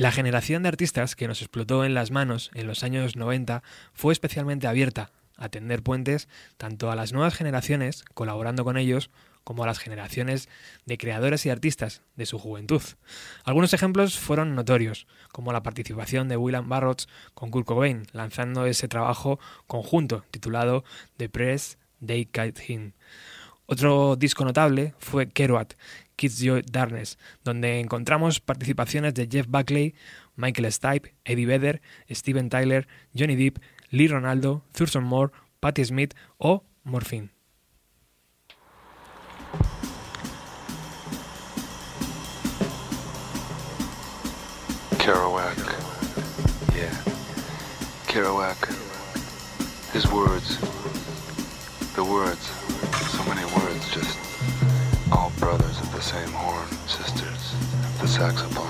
La generación de artistas que nos explotó en las manos en los años 90 fue especialmente abierta a tender puentes tanto a las nuevas generaciones, colaborando con ellos, como a las generaciones de creadores y artistas de su juventud. Algunos ejemplos fueron notorios, como la participación de William Barrots con Kurt Cobain, lanzando ese trabajo conjunto titulado The Press They Kite Him. Otro disco notable fue Kerouac, Kids Joy Darkness, donde encontramos participaciones de Jeff Buckley, Michael Stipe, Eddie Vedder, Steven Tyler, Johnny Depp, Lee Ronaldo, Thurston Moore, Patti Smith o Morphine. Kerouac. Yeah. Kerouac. His words. The words. So many words, just all brothers the same horn, sisters, the saxophone.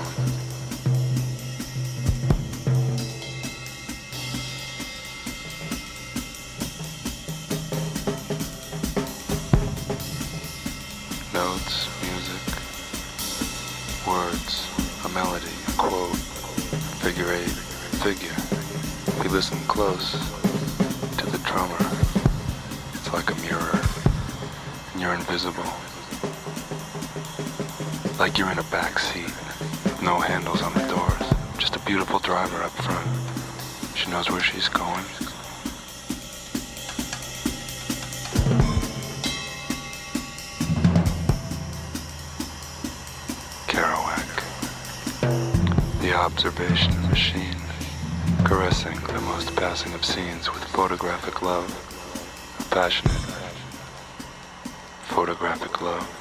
notes, music, words, a melody, quote, figure eight, figure. We listen close to the drummer. It's like a mirror, and you're invisible. Like you're in a back seat, no handles on the doors, just a beautiful driver up front. She knows where she's going. Kerouac. The observation machine, caressing the most passing of scenes with photographic love, passionate photographic love,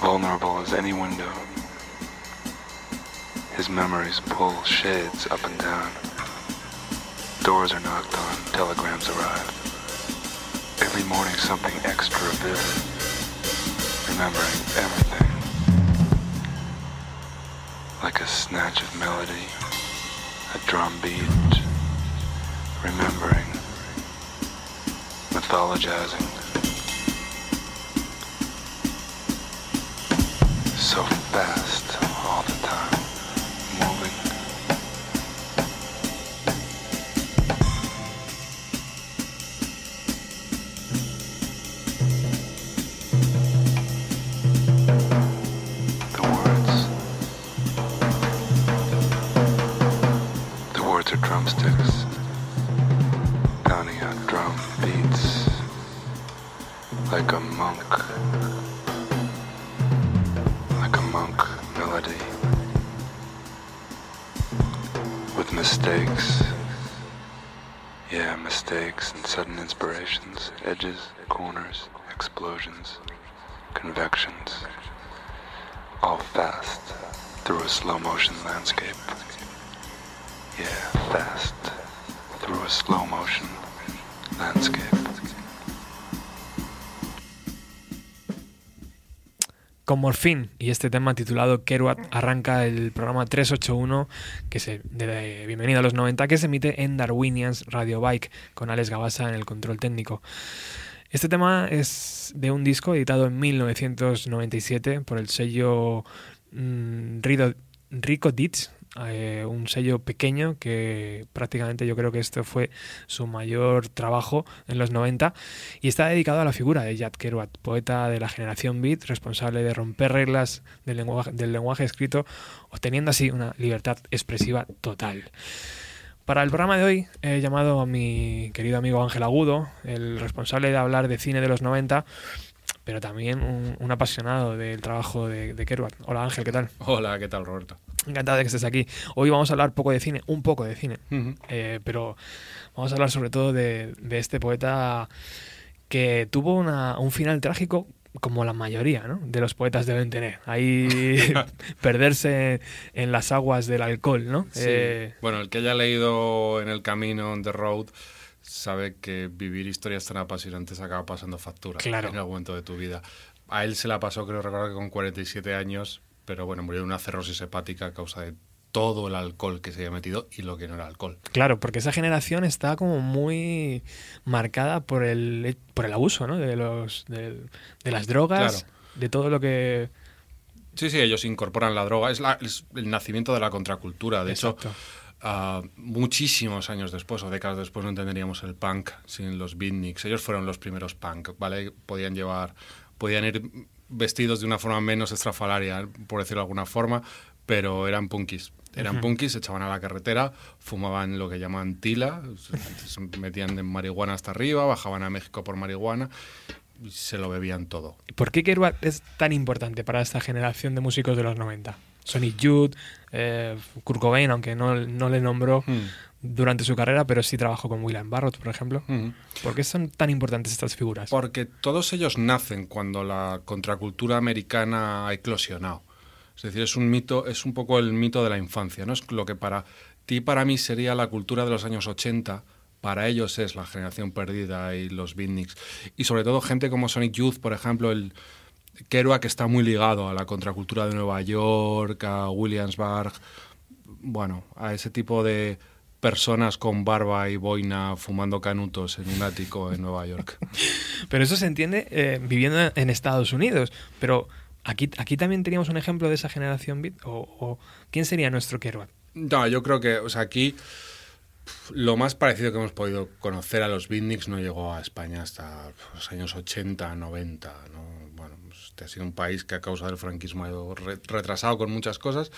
vulnerable as any window. His memories pull shades up and down. Doors are knocked on, telegrams arrive. Every morning something extra vivid, remembering everything like a snatch of melody, a drum beat, remembering, mythologizing. Yeah, mistakes and sudden inspirations, edges, corners, explosions, convections, all fast through a slow motion landscape. Yeah, fast through a slow motion landscape. Con Morphine y este tema titulado Kerouac arranca el programa 381 que se, de, de Bienvenido a los 90 que se emite en Darwinians Radio Bike con Alex Gabasa en el control técnico. Este tema es de un disco editado en 1997 por el sello mm, Rico Ditch, eh, un sello pequeño que prácticamente yo creo que esto fue su mayor trabajo en los 90 y está dedicado a la figura de Jack Kerouac, poeta de la generación beat, responsable de romper reglas del lenguaje, del lenguaje escrito, obteniendo así una libertad expresiva total. Para el programa de hoy he llamado a mi querido amigo Ángel Agudo, el responsable de hablar de cine de los 90, pero también un, un apasionado del trabajo de, de Kerouac. Hola Ángel, ¿qué tal? Hola, ¿qué tal, Roberto? Encantado de que estés aquí. Hoy vamos a hablar poco de cine, un poco de cine, eh, pero vamos a hablar sobre todo de, de este poeta que tuvo una- un final trágico como la mayoría ¿no? de los poetas deben tener. Ahí perderse en las aguas del alcohol, ¿no? Sí. Eh, Bueno, el que haya leído En el camino, On the Road, sabe que vivir historias tan apasionantes acaba pasando factura Claro. en algún momento de tu vida. A él se la pasó, creo recordar que con 47 años, pero bueno, murió de una cirrosis hepática a causa de todo el alcohol que se había metido y lo que no era alcohol. Claro, porque esa generación está como muy marcada por el, por el abuso, ¿no? De, los, de, de las drogas, Claro. de todo lo que Sí, sí, ellos incorporan la droga. Es, la- es el nacimiento de la contracultura. De Exacto. hecho, ah, muchísimos años después o décadas después no entenderíamos el punk sin los beatniks. Ellos fueron los primeros punk, ¿vale? Podían llevar, podían ir vestidos de una forma menos estrafalaria, por decirlo de alguna forma, pero eran punkis. Eran punkis, se echaban a la carretera, fumaban lo que llaman tila, se- metían de marihuana hasta arriba, bajaban a México por marihuana y se lo bebían todo. ¿Por qué Kerouac es tan importante para esta generación de músicos de los 90? Sonic Youth, eh, Kurt Cobain, aunque no, no le nombró Hmm. Durante su carrera, pero sí trabajó con William Barrett, por ejemplo. ¿Por qué son tan importantes estas figuras? Porque todos ellos nacen cuando la contracultura americana ha eclosionado. Es decir, es un mito, es un poco el mito de la infancia, ¿no? Es lo que para ti para mí sería la cultura de los años 80, para ellos es la generación perdida y los beatniks. Y sobre todo gente como Sonic Youth, por ejemplo, el Kerouac está muy ligado a la contracultura de Nueva York, a Williamsburg, bueno, a ese tipo de personas con barba y boina fumando canutos en un ático en Nueva York. Pero eso se entiende eh, viviendo en Estados Unidos. Pero aquí, aquí también teníamos un ejemplo de esa generación beat. ¿O, o quién sería nuestro Kerouac? No, yo creo que, o sea, aquí lo más parecido que hemos podido conocer a los beatniks no llegó a España hasta los años 80, 90, ¿no? Bueno, pues, este ha sido un país que a causa del franquismo ha ido re- retrasado con muchas cosas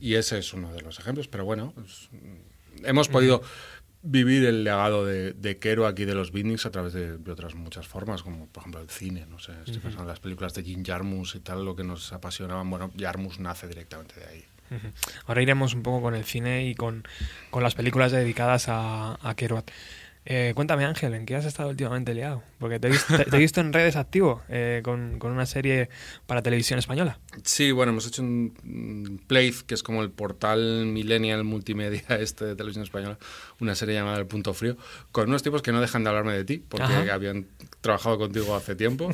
y ese es uno de los ejemplos, pero bueno, pues, hemos podido vivir el legado de, de Kerouac y de los beatniks a través de, de otras muchas formas, como por ejemplo el cine, no sé, estoy pensando en las películas de Jim Jarmusch y tal, lo que nos apasionaban, bueno, Jarmusch nace directamente de ahí. Ahora iremos un poco con el cine y con, con las películas dedicadas a, a Kerouac. Eh, cuéntame, Ángel, ¿en qué has estado últimamente liado? Porque te he visto, te he visto en redes activo eh, con, con una serie para televisión española. Sí, bueno, hemos hecho un, Playth, que es como el portal millennial multimedia este de televisión española, una serie llamada El Punto Frío, con unos tipos que no dejan de hablarme de ti, porque Ajá. habían trabajado contigo hace tiempo,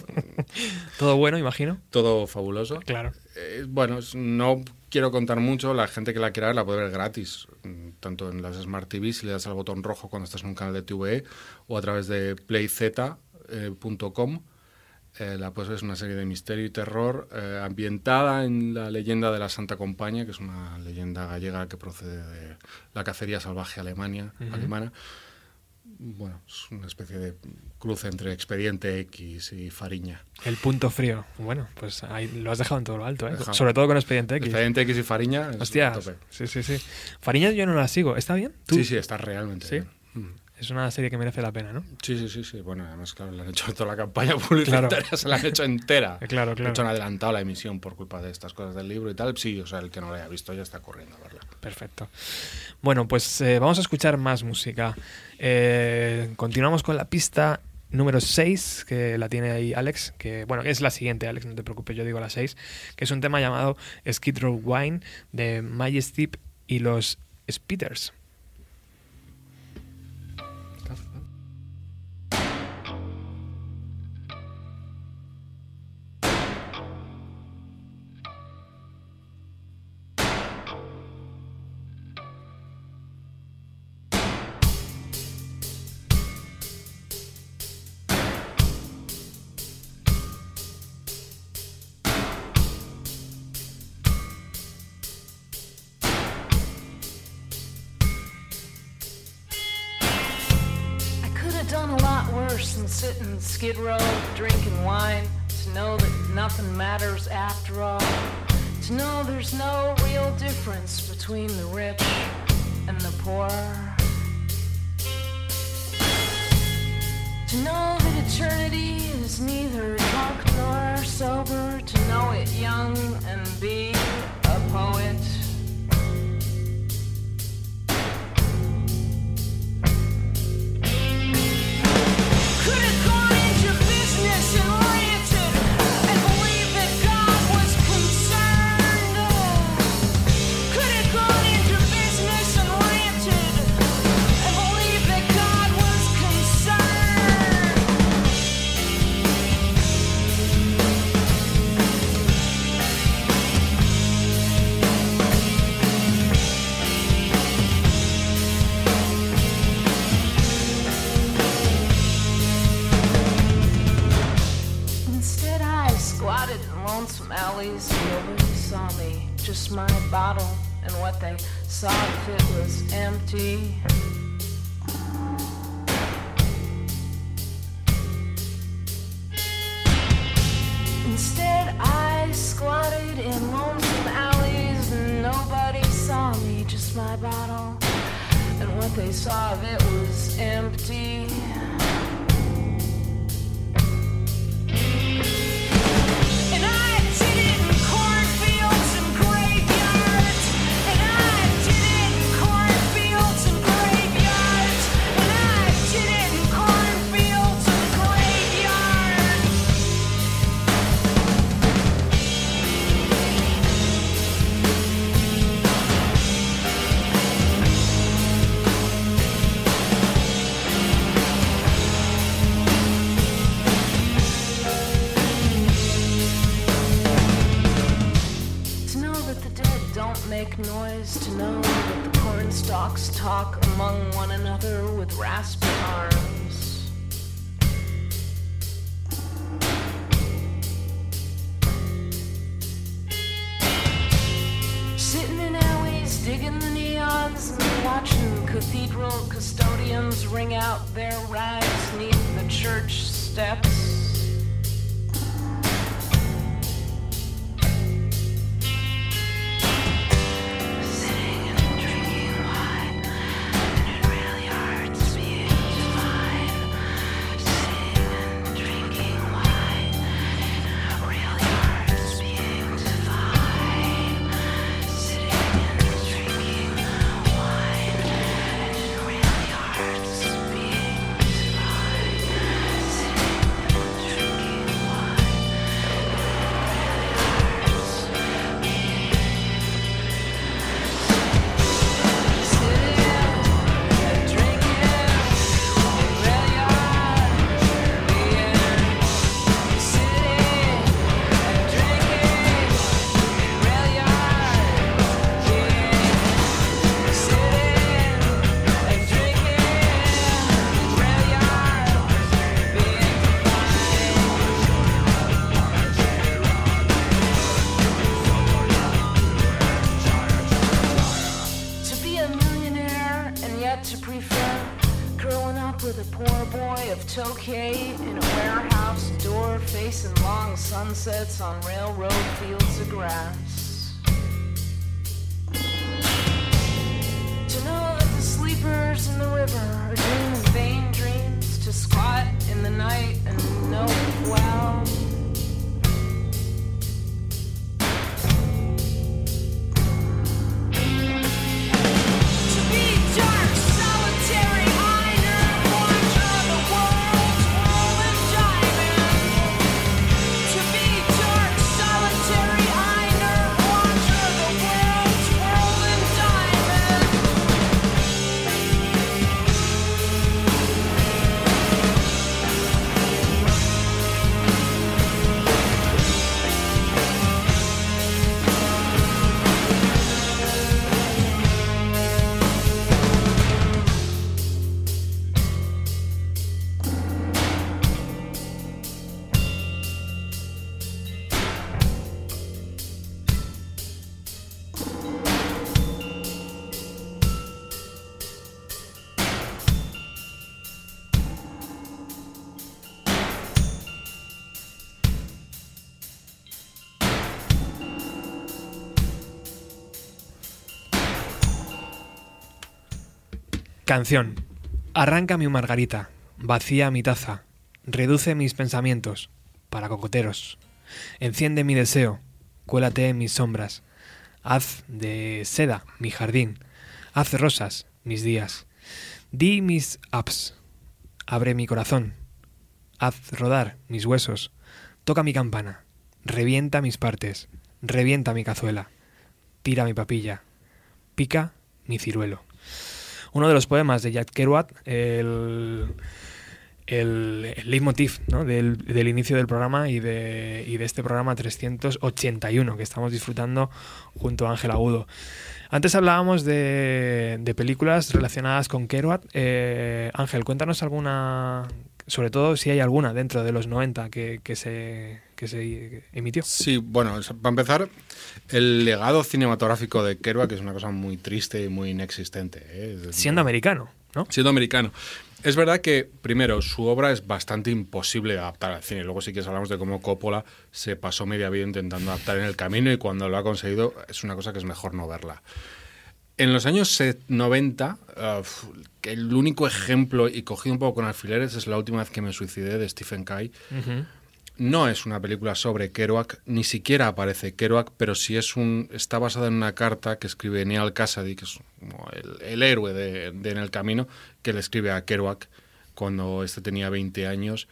Todo bueno, imagino. todo fabuloso. Claro. Eh, bueno, no quiero contar mucho, la gente que la quiera ver la puede ver gratis, mm, tanto en las Smart TV, si le das al botón rojo cuando estás en un canal de TVE, o a través de playz.com. Eh, la puedes ver, es una serie de misterio y terror eh, ambientada en la leyenda de la Santa Compañía, que es una leyenda gallega que procede de la cacería salvaje Alemania, alemana. Bueno, es una especie de cruce entre Expediente X y Fariña. El punto frío. Bueno, pues ahí lo has dejado en todo lo alto, ¿eh? Dejado. Sobre todo con Expediente X. Expediente X y Fariña. es Hostia, sí, sí, sí. Fariña yo no la sigo. ¿Está bien? ¿Tú? Sí, sí, está realmente ¿Sí? bien. Mm. Es una serie que merece la pena, ¿no? Sí, sí, sí, sí. Bueno, además, claro, le han hecho toda la campaña publicitaria, se la han hecho entera. Eh, claro, De claro. hecho, han adelantado la emisión por culpa de estas cosas del libro y tal. Sí, o sea, el que no la haya visto ya está corriendo a verla. Perfecto. Bueno, pues eh, vamos a escuchar más música. Eh, continuamos con la pista número 6, que la tiene ahí Alex, que bueno, es la siguiente, Alex, no te preocupes, yo digo la 6, que es un tema llamado Skid Row Wine de Majesty y los Speeders. Young and Canción. Arranca mi margarita, vacía mi taza, reduce mis pensamientos, para cocoteros. Enciende mi deseo, cuélate en mis sombras. Haz de seda mi jardín, haz rosas mis días. Di mis apps, abre mi corazón, haz rodar mis huesos, toca mi campana, revienta mis partes, revienta mi cazuela, tira mi papilla, pica mi ciruelo uno de los poemas de Jack Kerouac, el, el, el leitmotiv ¿no? del, del, inicio del programa y de, y de este programa 381 que estamos disfrutando junto a Ángel Agudo. Antes hablábamos de, de películas relacionadas con Kerouac. Eh, Ángel, cuéntanos alguna sobre todo si hay alguna dentro de los 90 que, que se, que se emitió. Sí, bueno, para empezar, el legado cinematográfico de Kerouac es una cosa muy triste y muy inexistente. ¿eh? Siendo americano, ¿no? siendo americano. Es verdad que, primero, su obra es bastante imposible de adaptar al cine. Luego sí que hablamos de cómo Coppola se pasó media vida intentando adaptar en el camino y cuando lo ha conseguido es una cosa que es mejor no verla. En los años se- 90, uh, el único ejemplo, y cogido un poco con alfileres, es la última vez que me suicidé de Stephen Kai. No es una película sobre Kerouac, ni siquiera aparece Kerouac, pero sí es un, está basada en una carta que escribe Neal Cassady, que es como el, el héroe de, de En el Camino, que le escribe a Kerouac cuando este tenía 20 años.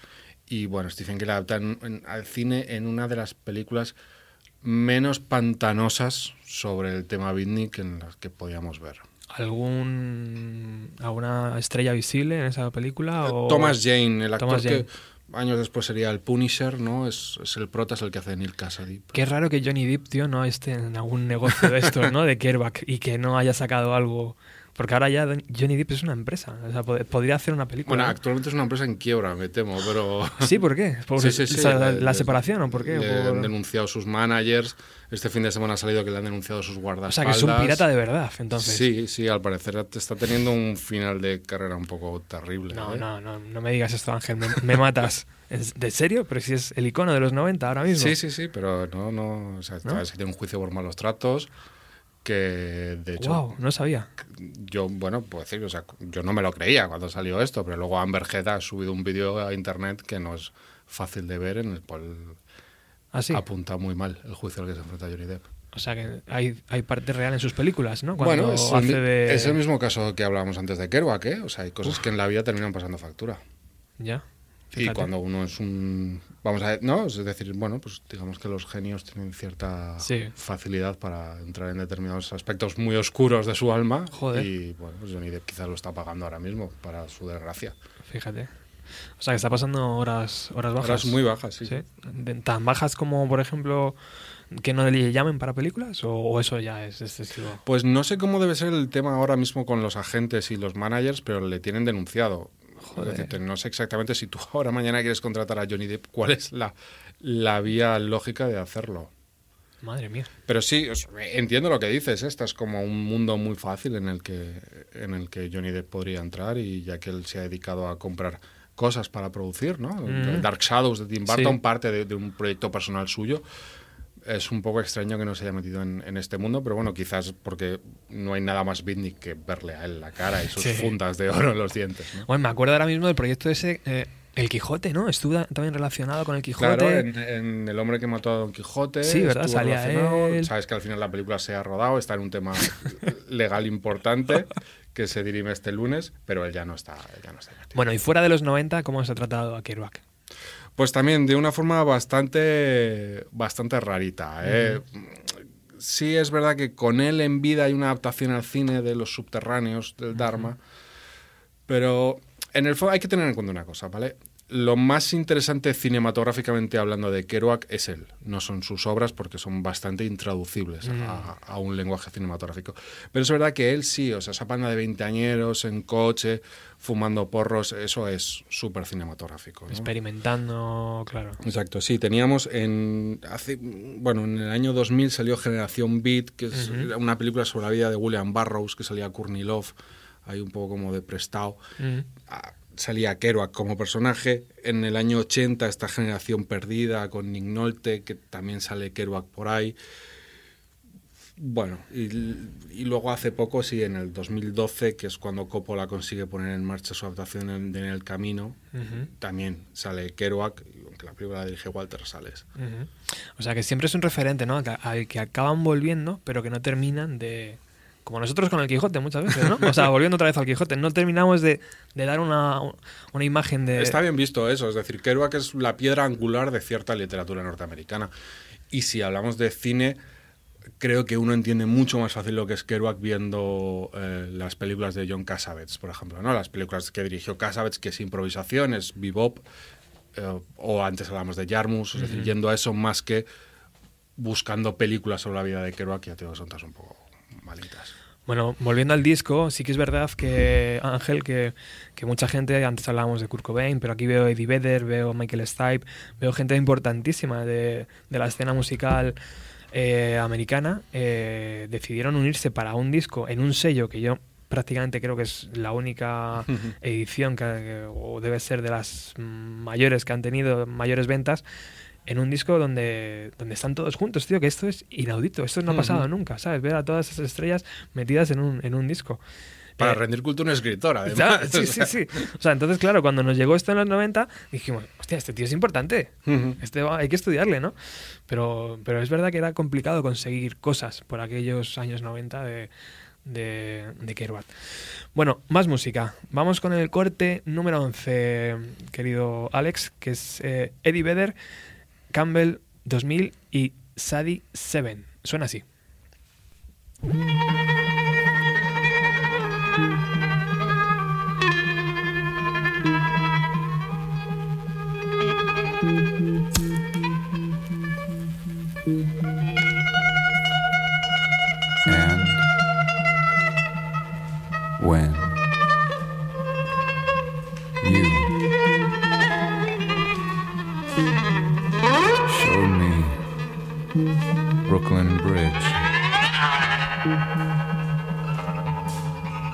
Y bueno, Stephen King la adapta en- en- al cine en una de las películas menos pantanosas sobre el tema beatnik en las que podíamos ver. ¿Algún, ¿Alguna estrella visible en esa película? o- Eh, Thomas Jane, el actor Thomas Jane. que años después sería el Punisher, ¿no? Es, es el prota, es el que hace Neil Cassady. Qué raro que Johnny Depp, tío, no esté en algún negocio de estos, ¿no? De Kerouac y que no haya sacado algo. Porque ahora ya Johnny Depp es una empresa. O sea, pod- podría hacer una película. Bueno, ¿no? actualmente es una empresa en quiebra, me temo, pero... Sí, ¿por qué? ¿Por Sí, sí, sí, o la, la separación o por qué? Le Por- han denunciado sus managers. Este fin de semana ha salido que le han denunciado sus O guardaespaldas. sea, que es un pirata de verdad, entonces. Sí, sí, al parecer está teniendo un final de carrera un poco terrible. No, ¿eh? no, no, no me digas esto, Ángel, me, me matas. ¿Es- ¿De serio? Pero si es el icono de los 90 ahora mismo. Sí, sí, sí, pero no, no. O sea, ¿No? tiene un juicio por malos tratos. Que de hecho, Wow, no sabía. yo, bueno, puedo decir, o sea, yo no me lo creía cuando salió esto, pero luego Amber Heard ha subido un vídeo a internet que no es fácil de ver, en el cual Ah, sí. apunta muy mal el juicio al que se enfrenta Johnny Depp. O sea, que hay, hay parte real en sus películas, ¿no? Cuando Bueno, es el, hace mi- de... es el mismo caso que hablábamos antes de Kerouac, ¿eh? O sea, hay cosas que en la vida terminan pasando factura. Ya. Y cuando uno es un... Vamos a ver, ¿no? Es decir, bueno, pues digamos que los genios tienen cierta Sí. facilidad para entrar en determinados aspectos muy oscuros de su alma. Joder. Y bueno, pues Johnny Depp quizás lo está pagando ahora mismo, para su desgracia. Fíjate. O sea, que está pasando horas, horas bajas. Horas muy bajas, sí. Sí. ¿Tan bajas como, por ejemplo, que no le llamen para películas? ¿O, o eso ya es excesivo? Pues no sé cómo debe ser el tema ahora mismo con los agentes y los managers, pero le tienen denunciado. Joder. No sé exactamente si tú ahora mañana quieres contratar a Johnny Depp, cuál es la, la vía lógica de hacerlo. Madre mía. Pero sí, entiendo lo que dices. Esta es como un mundo muy fácil en el que en el que Johnny Depp podría entrar y ya que él se ha dedicado a comprar cosas para producir, ¿no? Mm. Dark Shadows de Tim Burton, Sí. parte de, de un proyecto personal suyo. Es un poco extraño que no se haya metido en, en este mundo, pero bueno, quizás porque no hay nada más beatnik que verle a él la cara y sus Sí. fundas de oro en los dientes. ¿no? Bueno, me acuerdo ahora mismo del proyecto ese, eh, El Quijote, ¿no? Estuvo también relacionado con el Quijote. Claro, en, en El hombre que mató a Don Quijote. Sí, ¿verdad? Salía él. Sabes que al final la película se ha rodado, está en un tema legal importante que se dirime este lunes, pero él ya no está, ya no está. Bueno, y fuera de los 90, ¿cómo se ha tratado a Kerouac? Pues también de una forma bastante, bastante rarita. ¿eh? Sí es verdad que con él en vida hay una adaptación al cine de los subterráneos del Dharma, pero en el fondo hay que tener en cuenta una cosa, ¿vale? Lo más interesante cinematográficamente hablando de Kerouac es él, no son sus obras porque son bastante intraducibles a, a un lenguaje cinematográfico. Pero es verdad que él sí, o sea, esa panda de veinteañeros en coche, fumando porros, eso es súper cinematográfico. ¿no? Experimentando, claro. Exacto, sí, teníamos en hace bueno, en el año 2000 salió Generación Beat, que es una película sobre la vida de William Burroughs, que salía Courtney Love, ahí un poco como de prestado. Mm. Ah, Salía Kerouac como personaje. En el año 80 esta Generación Perdida con Nick Nolte, que también sale Kerouac por ahí. Bueno, y, y luego hace poco, sí, en el 2012, que es cuando Coppola consigue poner en marcha su adaptación en, en El Camino, también sale Kerouac, aunque la película la dirige Walter Sales. O sea, que siempre es un referente, ¿no? Que- Al que acaban volviendo, pero que no terminan de... Como nosotros con el Quijote muchas veces, ¿no? O sea, volviendo otra vez al Quijote, no terminamos de, de dar una, una imagen de... Está bien visto eso, es decir, Kerouac es la piedra angular de cierta literatura norteamericana. Y si hablamos de cine, creo que uno entiende mucho más fácil lo que es Kerouac viendo eh, las películas de John Cassavetes, por ejemplo, ¿no? Las películas que dirigió Cassavetes, que es improvisación, es bebop, eh, o antes hablamos de Jarmus, es decir, yendo a eso más que buscando películas sobre la vida de Kerouac, ya te digo, son un poco malitas. Bueno, volviendo al disco, sí que es verdad que, Ángel, que, que mucha gente, antes hablábamos de Kurt Cobain, pero aquí veo Eddie Vedder, veo Michael Stipe, veo gente importantísima de, de la escena musical eh, americana, eh, decidieron unirse para un disco en un sello que yo prácticamente creo que es la única edición que, que- o debe ser de las mayores que han tenido mayores ventas en un disco donde, donde están todos juntos, tío, que esto es inaudito, esto no ha pasado nunca, ¿sabes? Ver a todas esas estrellas metidas en un, en un disco. Para Eh, rendir culto a un escritor, además. sí, sí, sí. O sea, entonces, claro, cuando nos llegó esto en los 90, dijimos, hostia, este tío es importante. Este hay que estudiarle, ¿no? Pero, pero es verdad que era complicado conseguir cosas por aquellos años 90 de, de, de Kerouac. Bueno, más música. Vamos con el corte número 11, querido Alex, que es eh, Eddie Vedder, Campbell 2000 y Sadie 7. Suena así. Brooklyn Bridge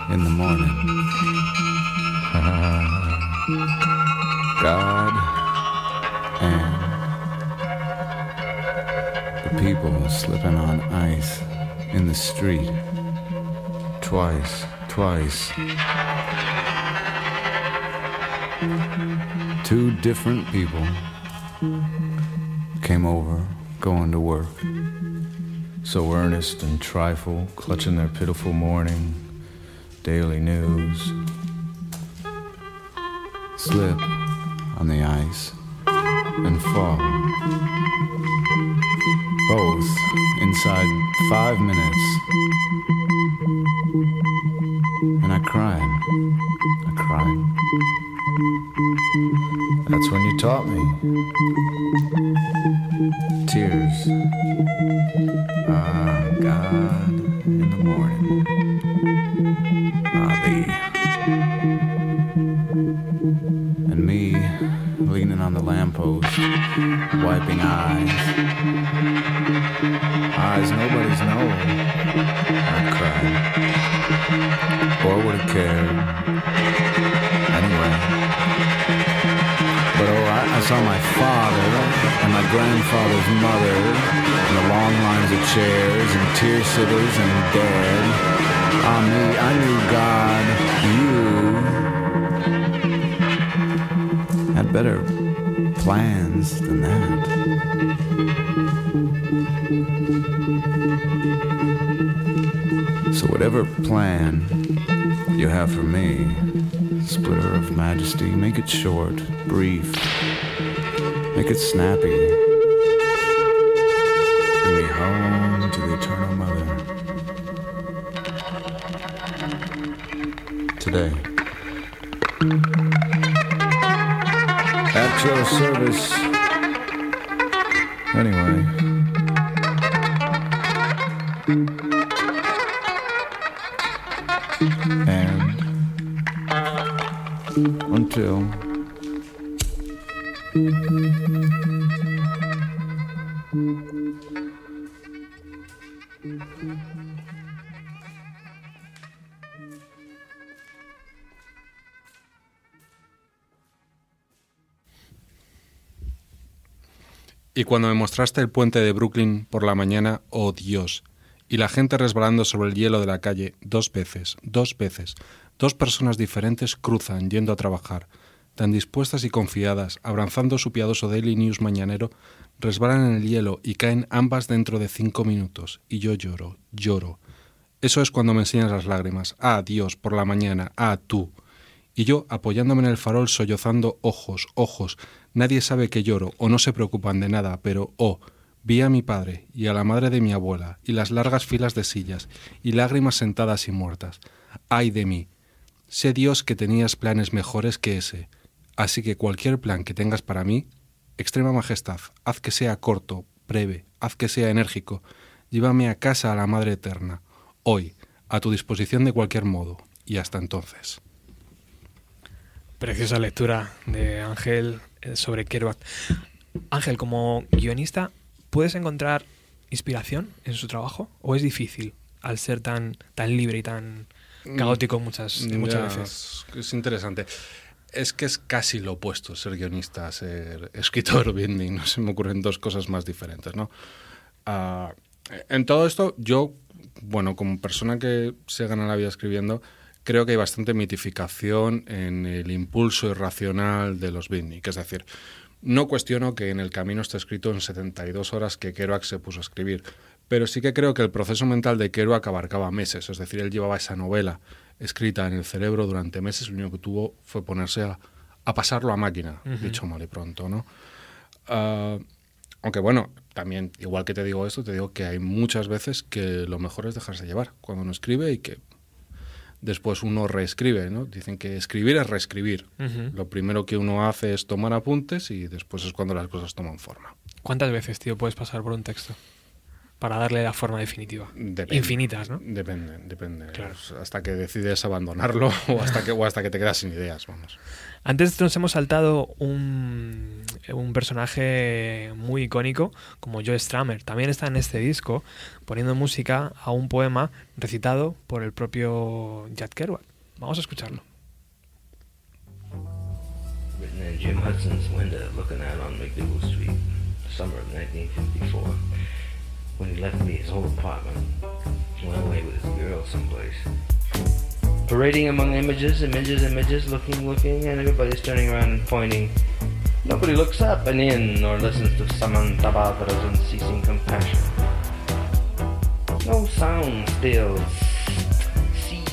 in the morning, God and the people slipping on ice in the street. Twice, twice. Two different people came over, going to work. So earnest and trifle, clutching their pitiful morning, daily news. Slip on the ice and fall both inside five minutes. And I cried. I cried. That's when you taught me. Grandfather's mother and the long lines of chairs and tear sitters and dead. Ah, me, I knew God, you had better plans than that. So whatever plan you have for me, splitter of majesty, make it short, brief, make it snappy. Cuando me mostraste el puente de Brooklyn por la mañana, oh Dios, y la gente resbalando sobre el hielo de la calle, dos veces, dos veces, dos personas diferentes cruzan yendo a trabajar, tan dispuestas y confiadas, abrazando su piadoso Daily News mañanero, resbalan en el hielo y caen ambas dentro de cinco minutos, y yo lloro, lloro. Eso es cuando me enseñas las lágrimas. Ah, Dios, por la mañana, ah, tú. Y yo, apoyándome en el farol, sollozando, ojos, ojos. Nadie sabe que lloro, o no se preocupan de nada, pero, oh, vi a mi padre y a la madre de mi abuela, y las largas filas de sillas, y lágrimas sentadas y muertas. Ay de mí. Sé Dios que tenías planes mejores que ese. Así que cualquier plan que tengas para mí, Extrema Majestad, haz que sea corto, breve, haz que sea enérgico. Llévame a casa a la Madre Eterna. Hoy, a tu disposición de cualquier modo. Y hasta entonces. Preciosa lectura de Ángel eh, sobre Kerouac. Ángel, como guionista, ¿puedes encontrar inspiración en su trabajo? ¿O es difícil al ser tan, tan libre y tan caótico muchas, muchas Mm, Ya, veces? Es, es interesante. Es que es casi lo opuesto ser guionista ser escritor beatnik. No se me ocurren dos cosas más diferentes, ¿no? Ah, en todo esto, yo, bueno, como persona que se gana la vida escribiendo, creo que hay bastante mitificación en el impulso irracional de los beatnik. Es decir, no cuestiono que en el camino esté escrito en 72 horas que Kerouac se puso a escribir, pero sí que creo que el proceso mental de Kerouac abarcaba meses, es decir, él llevaba esa novela escrita en el cerebro durante meses, lo único que tuvo fue ponerse a, a pasarlo a máquina, dicho mal y pronto, ¿no? Ah, aunque bueno, también, igual que te digo esto, te digo que hay muchas veces que lo mejor es dejarse llevar cuando uno escribe y que después uno reescribe, ¿no? Dicen que escribir es reescribir. Lo primero que uno hace es tomar apuntes y después es cuando las cosas toman forma. ¿Cuántas veces, tío, puedes pasar por un texto? Para darle la forma definitiva. Depende. Infinitas, ¿no? Depende, depende. Claro. Pues hasta que decides abandonarlo o hasta que, o hasta que te quedas sin ideas, vamos. Antes nos hemos saltado un, un personaje muy icónico como Joe Stramer. También está en este disco poniendo música a un poema recitado por el propio Jack Kerouac. Vamos a escucharlo. written in Jim Hudson's window looking out on McDougal Street, summer of 1954, when he left me his old apartment, went away with his girl someplace. Parading among images, images, images, looking, looking, and everybody's turning around and pointing. Nobody looks up and in or listens to Samantabhadra's unceasing compassion. No sound still. Sea,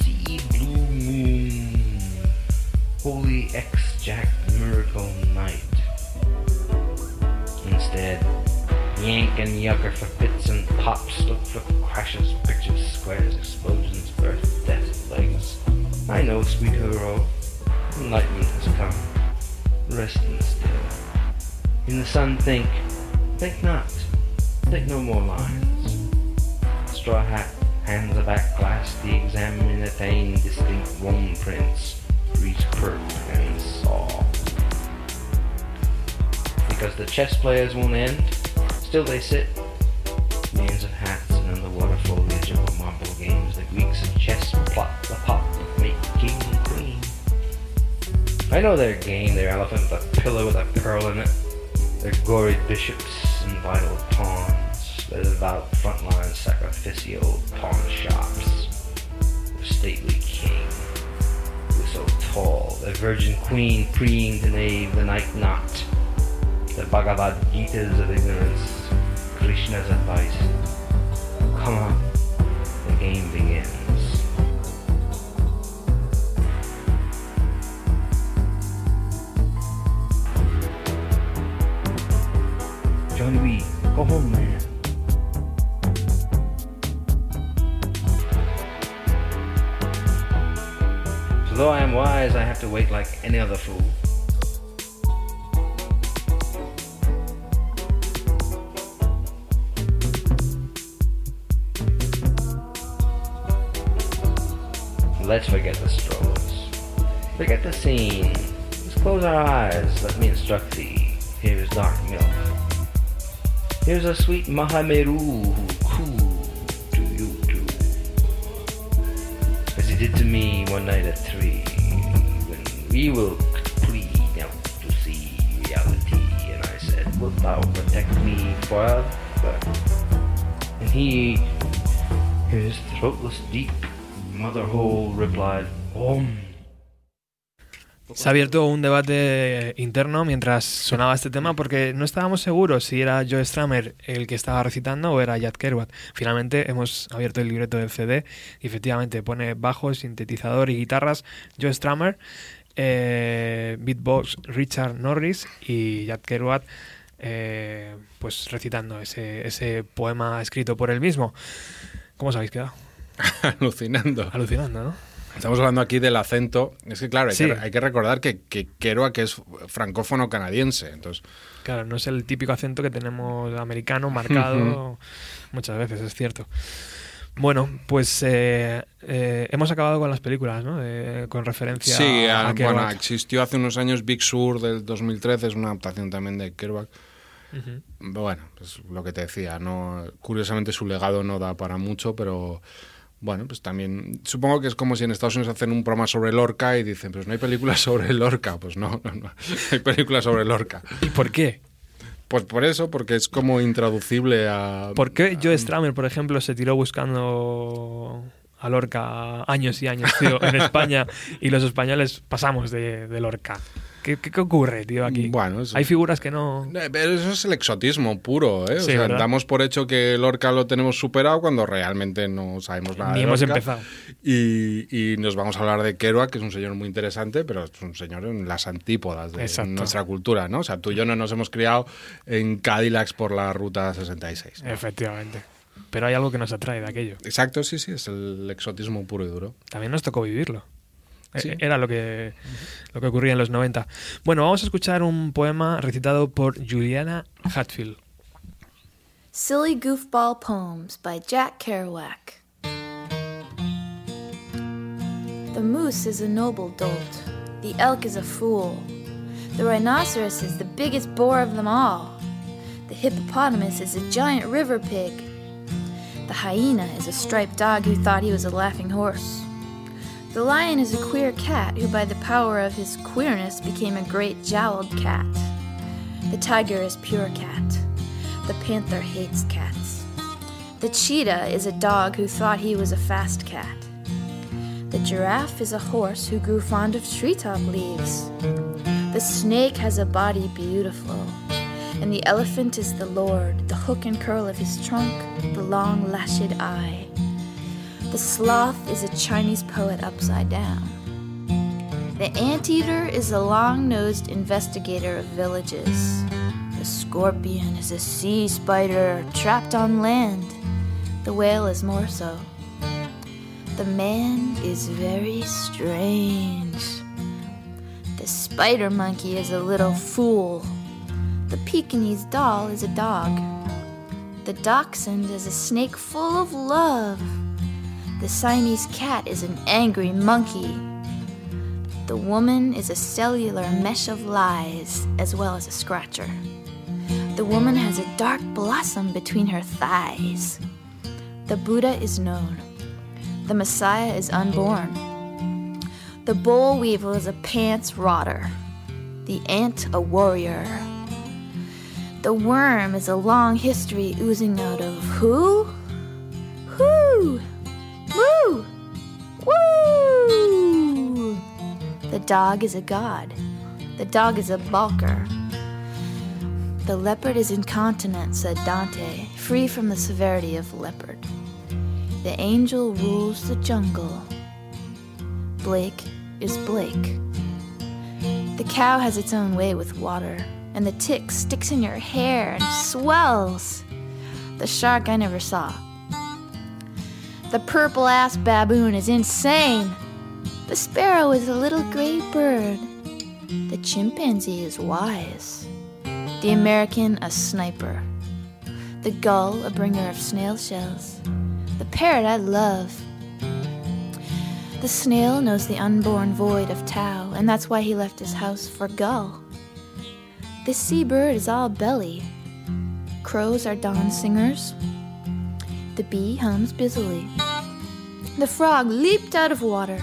sea blue moon holy ex-jack miracle night. Instead, yank and yucker for fits and pops, look for crashes, pictures, squares, explosions, birth, death, legs. I know, sweet hero, enlightenment has come. Rest Resting still. In the sun think, think not, think no more lines. Straw hat, hands a back glass, the examiner attain distinct Rome prints, reach perp and saw. Because the chess players won't end, still they sit. Millions of hats and underwater foliage of marble games. The Greeks of chess plot I know their game, their elephant with a pillow with a pearl in it. Their gory bishops and vital pawns. Their devout frontline sacrificial pawn shops. Their stately king who was so tall. The virgin queen preying to knave the night not. The Bhagavad Gitas of ignorance. Krishna's advice. Come on, the game begins. B, go home, man. So though I am wise, I have to wait like any other fool. Let's forget the strollers. Forget the scene. Just close our eyes. Let me instruct thee. Here is dark milk. Here's a sweet Mahameru who coo to you too. As he did to me one night at three, when we will plead out to see reality. And I said, Wilt thou protect me forever? And he, his throatless deep mother hole, replied, Om. Se ha abierto un debate interno mientras sonaba este tema porque no estábamos seguros si era Joe Stramer el que estaba recitando o era Jack Kerouac. Finalmente hemos abierto el libreto del CD y efectivamente pone bajo, sintetizador y guitarras Joe Stramer, eh, beatbox Richard Norris y Jack Kerouac eh, pues recitando ese, ese poema escrito por él mismo. ¿Cómo os habéis quedado? Alucinando. Alucinando, ¿no? Estamos hablando aquí del acento. Es que, claro, hay, Sí. que, hay que recordar que, que Kerouac es francófono canadiense. Entonces, Claro, no es el típico acento que tenemos americano marcado muchas veces, es cierto. Bueno, pues eh, eh, hemos acabado con las películas, ¿no? Eh, con referencia Sí, a, a- bueno, existió hace unos años Big Sur del 2013, es una adaptación también de Kerouac. Bueno, pues lo que te decía, no curiosamente su legado no da para mucho, pero bueno, pues también supongo que es como si en Estados Unidos hacen un programa sobre Lorca y dicen, pues no hay películas sobre Lorca, pues no, no, no hay películas sobre Lorca. ¿Y por qué? Pues por eso, porque es como intraducible a... ¿Por qué Joe Stramer, por ejemplo, se tiró buscando a Lorca años y años, tío, en España y los españoles pasamos de, de Lorca? ¿Qué, qué, ocurre, tío, aquí? Bueno, eso- Hay figuras que no... Pero eso es el exotismo puro, ¿eh? O Sí, sea, ¿verdad? damos por hecho que Lorca lo tenemos superado cuando realmente no sabemos nada Ni de hemos Lorca. empezado. Y, y nos vamos a hablar de Kerouac, que es un señor muy interesante, pero es un señor en las antípodas de Exacto. nuestra cultura, ¿no? O sea, tú y yo no nos hemos criado en Cadillacs por la ruta 66. ¿no? Efectivamente. Pero hay algo que nos atrae de aquello. Exacto, sí, sí, es el exotismo puro y duro. También nos tocó vivirlo. Eh, Sí. Era lo que, lo que ocurría en los 90. Bueno, vamos a escuchar un poema recitado por Juliana Hatfield. Silly Goofball Poems by Jack Kerouac. The moose is a noble dolt. The elk is a fool. The rhinoceros is the biggest bore of them all. The hippopotamus is a giant river pig. The hyena is a striped dog who thought he was a laughing horse. The lion is a queer cat who, by the power of his queerness, became a great jowled cat. The tiger is pure cat. The panther hates cats. The cheetah is a dog who thought he was a fast cat. The giraffe is a horse who grew fond of treetop leaves. The snake has a body beautiful. And the elephant is the lord, the hook and curl of his trunk, the long lashed eye. The sloth is a Chinese poet upside down. The anteater is a long nosed investigator of villages. The scorpion is a sea spider trapped on land. The whale is more so. The man is very strange. The spider monkey is a little fool. The Pekingese doll is a dog. The dachshund is a snake full of love. The Siamese cat is an angry monkey. The woman is a cellular mesh of lies as well as a scratcher. The woman has a dark blossom between her thighs. The Buddha is known. The Messiah is unborn. The boll weevil is a pants rotter. The ant a warrior. The worm is a long history oozing out of who? Who? Woo! Woo! The dog is a god. The dog is a balker. The leopard is incontinent, said Dante, free from the severity of leopard. The angel rules the jungle. Blake is Blake. The cow has its own way with water, and the tick sticks in your hair and swells. The shark I never saw. The purple ass baboon is insane. The sparrow is a little gray bird. The chimpanzee is wise. The American a sniper. The gull a bringer of snail shells. The parrot I love. The snail knows the unborn void of Tao, and that's why he left his house for gull. The seabird is all belly. Crows are dawn singers. The bee hums busily. The frog leaped out of water.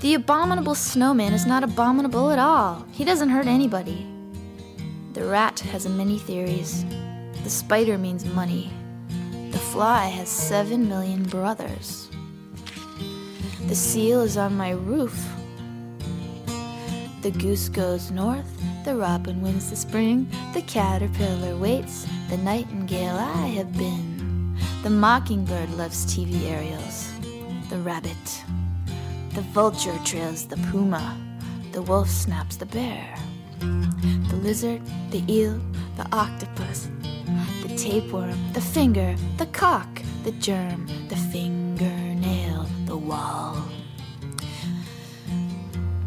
The abominable snowman is not abominable at all. He doesn't hurt anybody. The rat has many theories. The spider means money. The fly has seven million brothers. The seal is on my roof. The goose goes north. The robin wins the spring. The caterpillar waits. The nightingale I have been. The mockingbird loves TV aerials. The rabbit. The vulture trails the puma. The wolf snaps the bear. The lizard, the eel, the octopus, the tapeworm, the finger, the cock, the germ, the fingernail, the wall.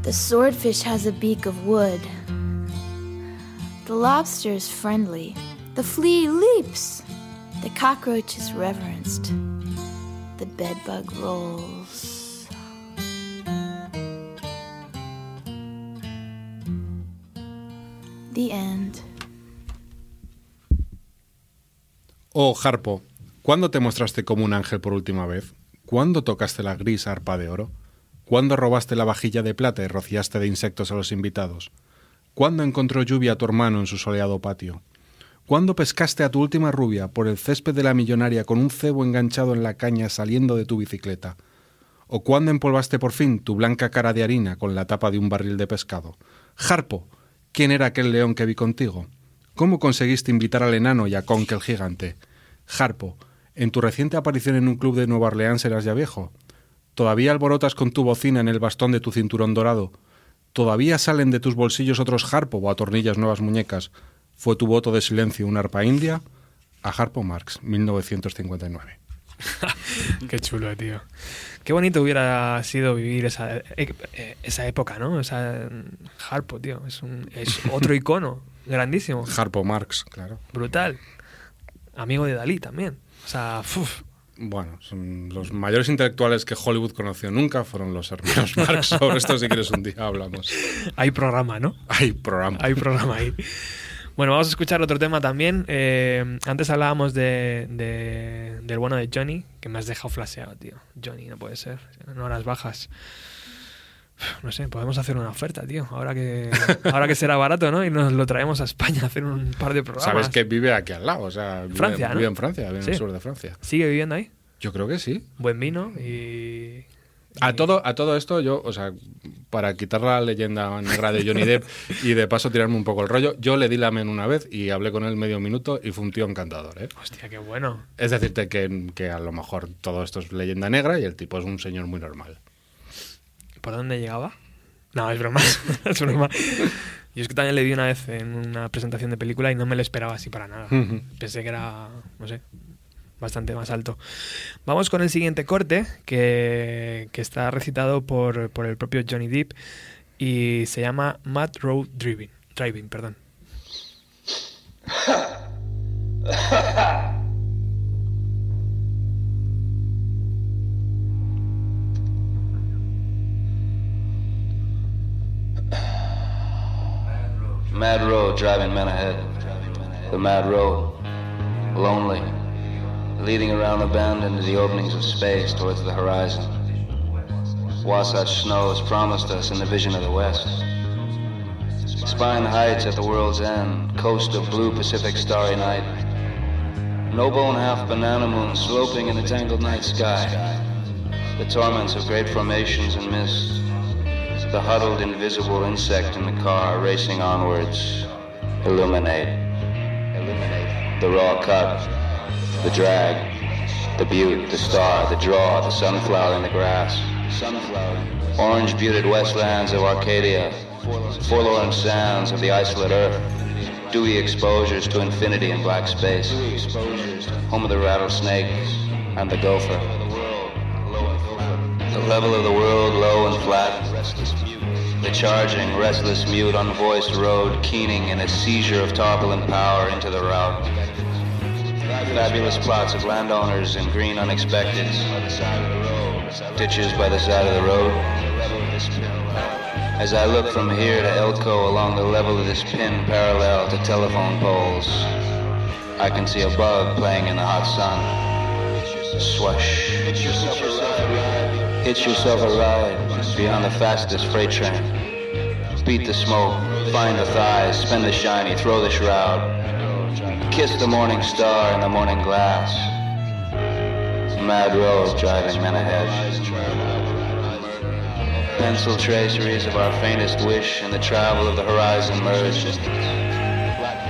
The swordfish has a beak of wood. The lobster is friendly. The flea leaps. The cockroach is reverenced. bedbug rolls. The end. Oh, Harpo, ¿cuándo te mostraste como un ángel por última vez? ¿Cuándo tocaste la gris arpa de oro? ¿Cuándo robaste la vajilla de plata y rociaste de insectos a los invitados? ¿Cuándo encontró lluvia a tu hermano en su soleado patio? ¿Cuándo pescaste a tu última rubia por el césped de la millonaria con un cebo enganchado en la caña saliendo de tu bicicleta? ¿O cuándo empolvaste por fin tu blanca cara de harina con la tapa de un barril de pescado? Harpo, ¿quién era aquel león que vi contigo? ¿Cómo conseguiste invitar al enano y a Conk el gigante? Harpo, en tu reciente aparición en un club de Nueva Orleans eras ya viejo. ¿Todavía alborotas con tu bocina en el bastón de tu cinturón dorado? ¿Todavía salen de tus bolsillos otros Harpo o atornillas nuevas muñecas? ¿Fue tu voto de silencio una arpa india? A Harpo Marx, 1959. Qué chulo, tío. Qué bonito hubiera sido vivir esa, eh, eh, esa época, ¿no? Esa Harpo, tío. Es, un, es otro icono grandísimo. Harpo Marx, claro. Brutal. Amigo de Dalí también. O sea, uf, Bueno, son los mayores intelectuales que Hollywood conoció nunca fueron los hermanos Marx. Sobre esto, si quieres, un día hablamos. hay programa, ¿no? Hay programa. Hay programa ahí. Bueno, vamos a escuchar otro tema también. Eh, antes hablábamos de, de- del bueno de Johnny, que me has dejado flaseado, tío. Johnny, no puede ser. En horas bajas. No sé, podemos hacer una oferta, tío. Ahora que, ahora que será barato, ¿no? Y nos lo traemos a España a hacer un par de programas. Sabes que vive aquí al lado, o sea, vive, Francia, ¿no? vive en Francia, vive en el sur de Francia. ¿Sigue viviendo ahí? Yo creo que sí. Buen vino y... A todo, a todo esto, yo, o sea, para quitar la leyenda negra de Johnny Depp y de paso tirarme un poco el rollo, yo le di la men una vez y hablé con él medio minuto y fue un tío encantador, ¿eh? Hostia, qué bueno. Es decirte que, que a lo mejor todo esto es leyenda negra y el tipo es un señor muy normal. ¿Por dónde llegaba? No, es broma. es broma. Yo es que también le vi una vez en una presentación de película y no me lo esperaba así para nada. Pensé que era, no sé, bastante más alto. Vamos con el siguiente corte que, está recitado por, por el propio Johnny Depp y se llama Mad Road Driving. Driving, perdón. Mad road driving men ahead. The mad road. Lonely. Leading around the bend into the openings of space towards the horizon. Wasatch Snow has promised us in the vision of the west. Spine heights at the world's end, coast of blue Pacific starry night. No bone half banana moon sloping in the tangled night sky. The torments of great formations and mist. The huddled invisible insect in the car racing onwards. Illuminate. Illuminate. The raw cut. The drag. The butte. The star. The draw. The sunflower in the grass. Orange buted westlands of Arcadia. Forlorn sands of the isolate earth. Dewy exposures to infinity and black space. Home of the rattlesnake and the gopher. The level of the world low and flat. The charging, restless, mute, unvoiced road keening in a seizure of tarpaulin power into the route. Fabulous plots of landowners in green unexpecteds. Ditches by the side of the road. As I look from here to Elko along the level of this pin parallel to telephone poles, I can see a bug playing in the hot sun. Swash. Hitch yourself a ride beyond the fastest freight train. Beat the smoke, find the thighs, spend the shiny, throw the shroud. Kiss the morning star in the morning glass. Mad road driving men ahead. Pencil traceries of our faintest wish in the travel of the horizon merge.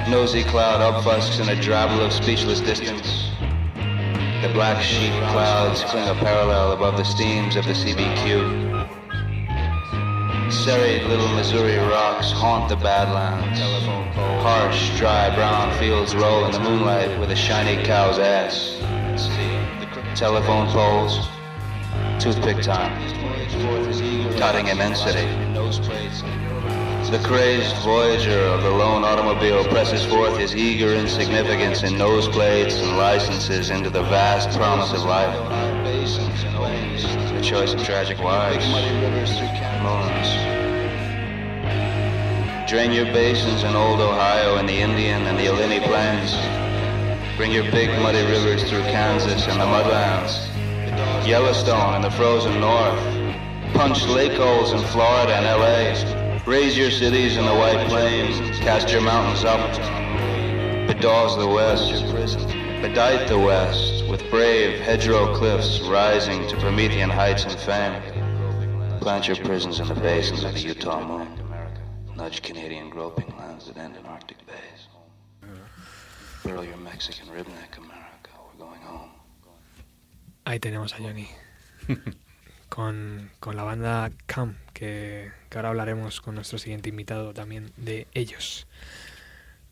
Nosy cloud upfusks in a drabble of speechless distance. The black sheep clouds cling a parallel above the steams of the CBQ. Serried little Missouri rocks haunt the Badlands. Harsh, dry brown fields roll in the moonlight with a shiny cow's ass. Telephone poles, toothpick time, cutting immensity. The crazed voyager of the lone automobile presses forth his eager insignificance in nose plates and licenses into the vast promise of life. Choice of tragic wives, moons. Drain your basins in old Ohio and the Indian and the Illini plains. Bring your big muddy rivers through Kansas and the mudlands. Yellowstone and the frozen north. Punch lake holes in Florida and LA. Raise your cities in the White Plains. Cast your mountains up. Bedaws the west. Bedight the west with brave hedgerow cliffs rising to Promethean heights and fame. Plant your prisons in the basins of the Utah moon. Nudge Canadian groping lands that end in Arctic bays. Furl your Mexican redneck, America. We're going home. Ahí tenemos a Johnny. con, con la banda Cam, que, que ahora hablaremos con nuestro siguiente invitado también de ellos.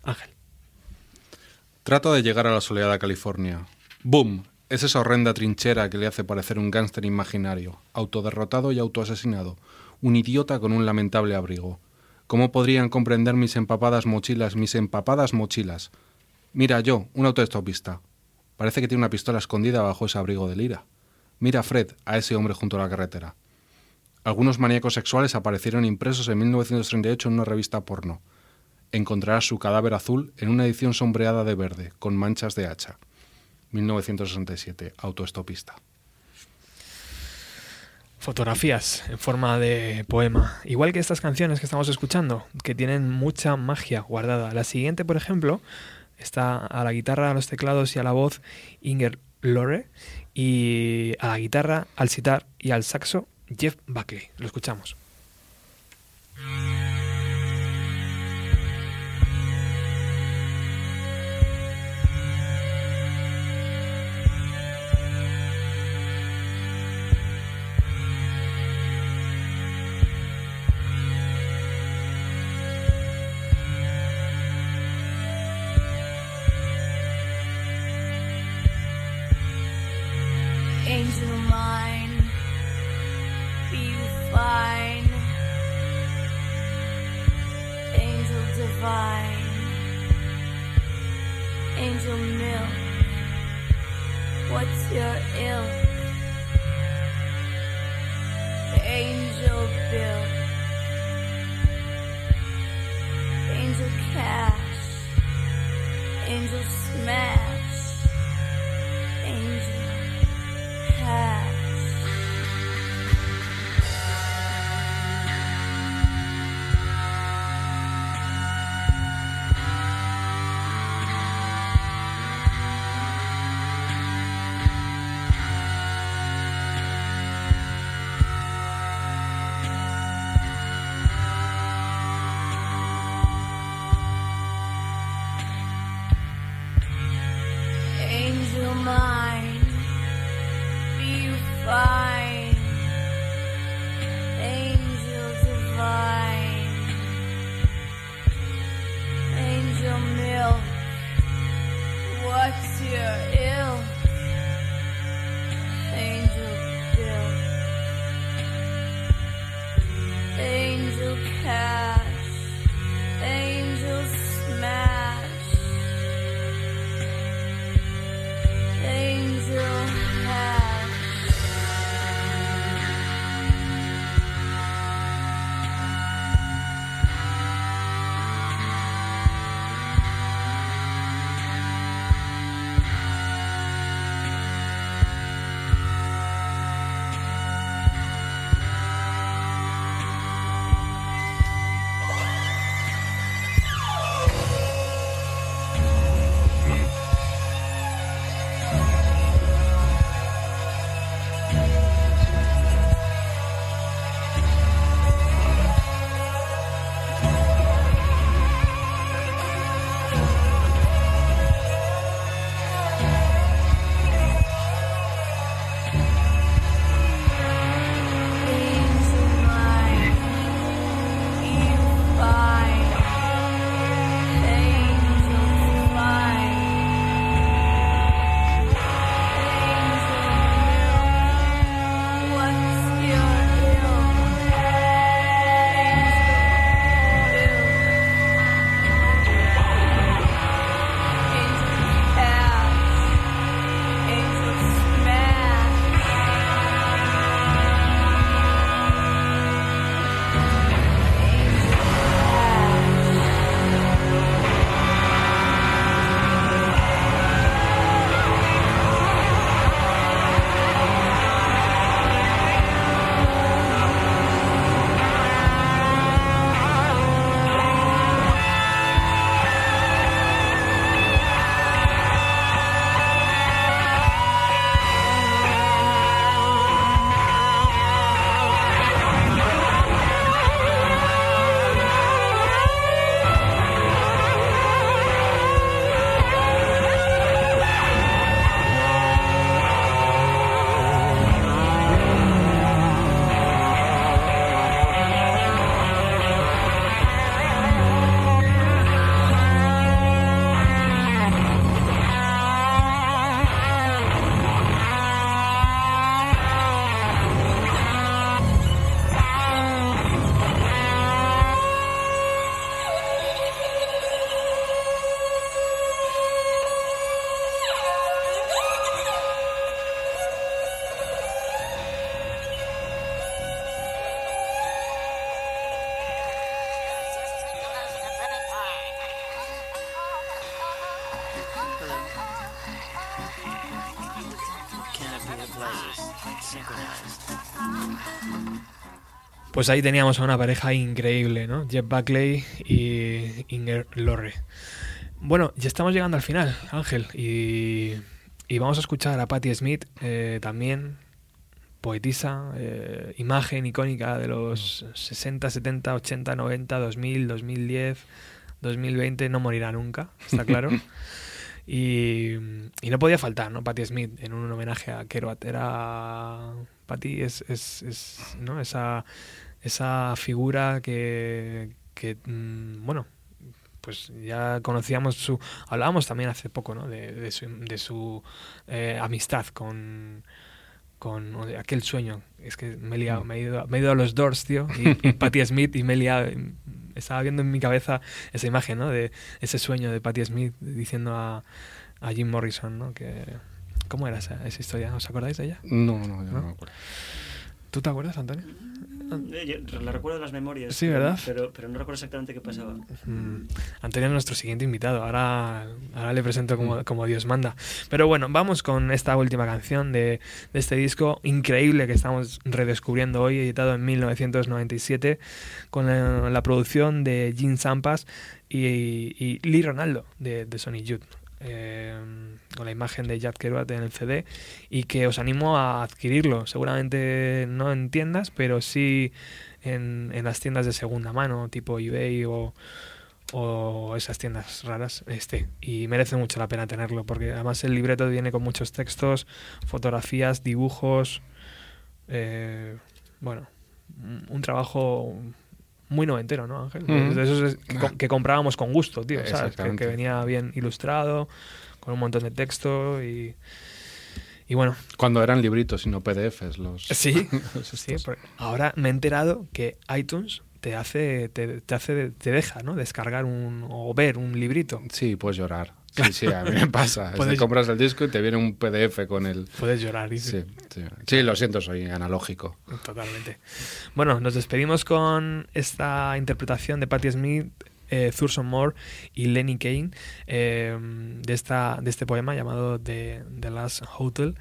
Ángel. Trato de llegar a la soleada California. ¡Boom! Es esa horrenda trinchera que le hace parecer un gángster imaginario, autoderrotado y autoasesinado, un idiota con un lamentable abrigo. ¿Cómo podrían comprender mis empapadas mochilas, mis empapadas mochilas? Mira yo, un autoestopista. Parece que tiene una pistola escondida bajo ese abrigo de lira. Mira Fred, a ese hombre junto a la carretera. Algunos maníacos sexuales aparecieron impresos en 1938 en una revista porno. Encontrarás su cadáver azul en una edición sombreada de verde, con manchas de hacha. 1967, autoestopista. Fotografías en forma de poema. Igual que estas canciones que estamos escuchando, que tienen mucha magia guardada. La siguiente, por ejemplo, está a la guitarra, a los teclados y a la voz Inger Lore. Y a la guitarra, al sitar y al saxo Jeff Buckley. Lo escuchamos. Pues ahí teníamos a una pareja increíble, ¿no? Jeff Buckley y Inger Lorre. Bueno, ya estamos llegando al final, Ángel, y, y vamos a escuchar a Patti Smith eh, también, poetisa, eh, imagen icónica de los 60, 70, 80, 90, 2000, 2010, 2020, no morirá nunca, está claro. Y, y no podía faltar, ¿no? Patti Smith en un homenaje a Kerouac. Era. Patti es, es, es, ¿no? esa, esa figura que, que, mm, bueno, pues ya conocíamos su. Hablábamos también hace poco, ¿no? De, de su, de su eh, amistad con con o aquel sueño. Es que me he liado, me he ido, me he ido a los Doors, tío, y, y Patti Smith, y me he liado. Estaba viendo en mi cabeza esa imagen, ¿no? De ese sueño de Patti Smith diciendo a, a Jim Morrison, ¿no? Que, ¿Cómo era esa, esa historia? ¿Os acordáis de ella? No, no, yo no, ¿No? me acuerdo. ¿Tú te acuerdas, Antonio? Eh, yo La recuerdo de las memorias. Sí, ¿verdad? Pero, pero no recuerdo exactamente qué pasaba. Mm, Antonio es nuestro siguiente invitado. Ahora, ahora le presento como, como Dios manda. Pero bueno, vamos con esta última canción de, de este disco increíble que estamos redescubriendo hoy, editado en 1997, con la, la producción de Gene Sampas y, y Lee Ronaldo de, de Sony Youth. eh, con la imagen de Jack Kerouac en el CD y que os animo a adquirirlo. Seguramente no en tiendas, pero sí en, en las tiendas de segunda mano, tipo eBay o, o esas tiendas raras. Este, y merece mucho la pena tenerlo, porque además el libreto viene con muchos textos, fotografías, dibujos. eh, bueno, un- trabajo muy noventero, ¿no, Ángel? Mm. De esos es- que, com- que comprábamos con gusto, tío, ¿sabes? Que, Exactamente. que venía bien ilustrado, con un montón de texto y. Y bueno, Cuando eran libritos y no PDFs los... Sí, los sí, por- ahora me he enterado que iTunes te hace, te, te hace, te deja, ¿no? Descargar un o ver un librito. Sí, puedes llorar. Sí, sí, a mí me pasa. Es de Puedes- compras el disco y te viene un PDF con el... Puedes llorar, y Sí, sí. Sí, lo siento, soy analógico. Totalmente. Bueno, nos despedimos con esta interpretación de Patti Smith, eh, Thurston Moore y Lenny Kane eh, de, esta, de este poema llamado The, The Last Hotel.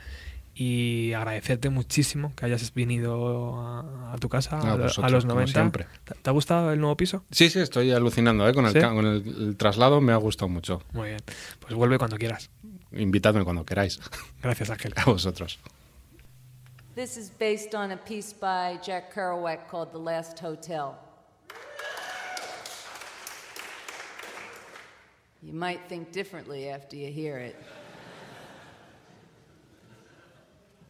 Y agradecerte muchísimo que hayas venido a, a tu casa A los como 90. siempre. ¿Te, te ha gustado el nuevo piso? Sí, sí, estoy alucinando, ¿eh? Con el, ¿Sí? ca- con el, el traslado me ha gustado mucho. Muy bien. Pues vuelve cuando quieras. Invitadme cuando queráis. Gracias, Ángel. A vosotros. This is based on a piece by Jack Kerouac called The Last Hotel. You might think differently after you hear it.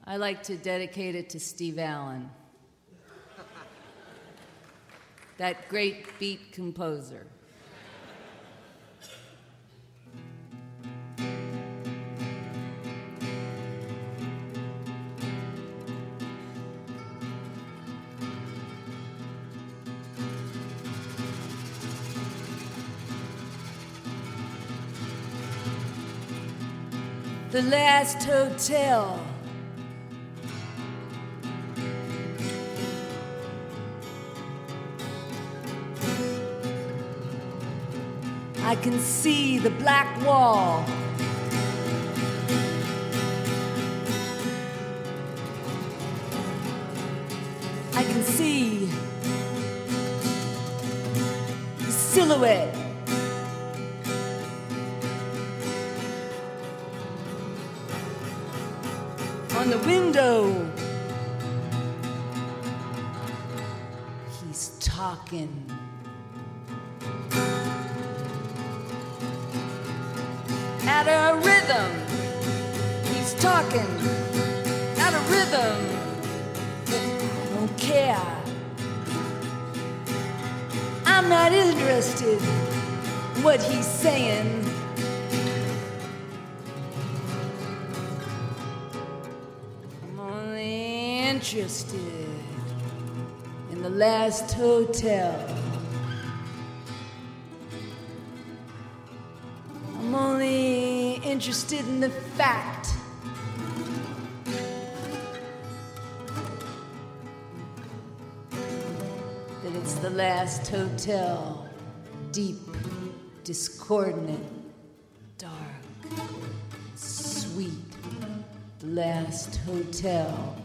I like to dedicate it to Steve Allen, that great beat composer. The Last Hotel. I can see the black wall. I can see the silhouette. Window. He's talking. At a rhythm. He's talking. At a rhythm. I don't care. I'm not interested in what he's saying. Interested in the last hotel. I'm only interested in the fact that it's the last hotel, deep, discordant, dark, sweet, last hotel.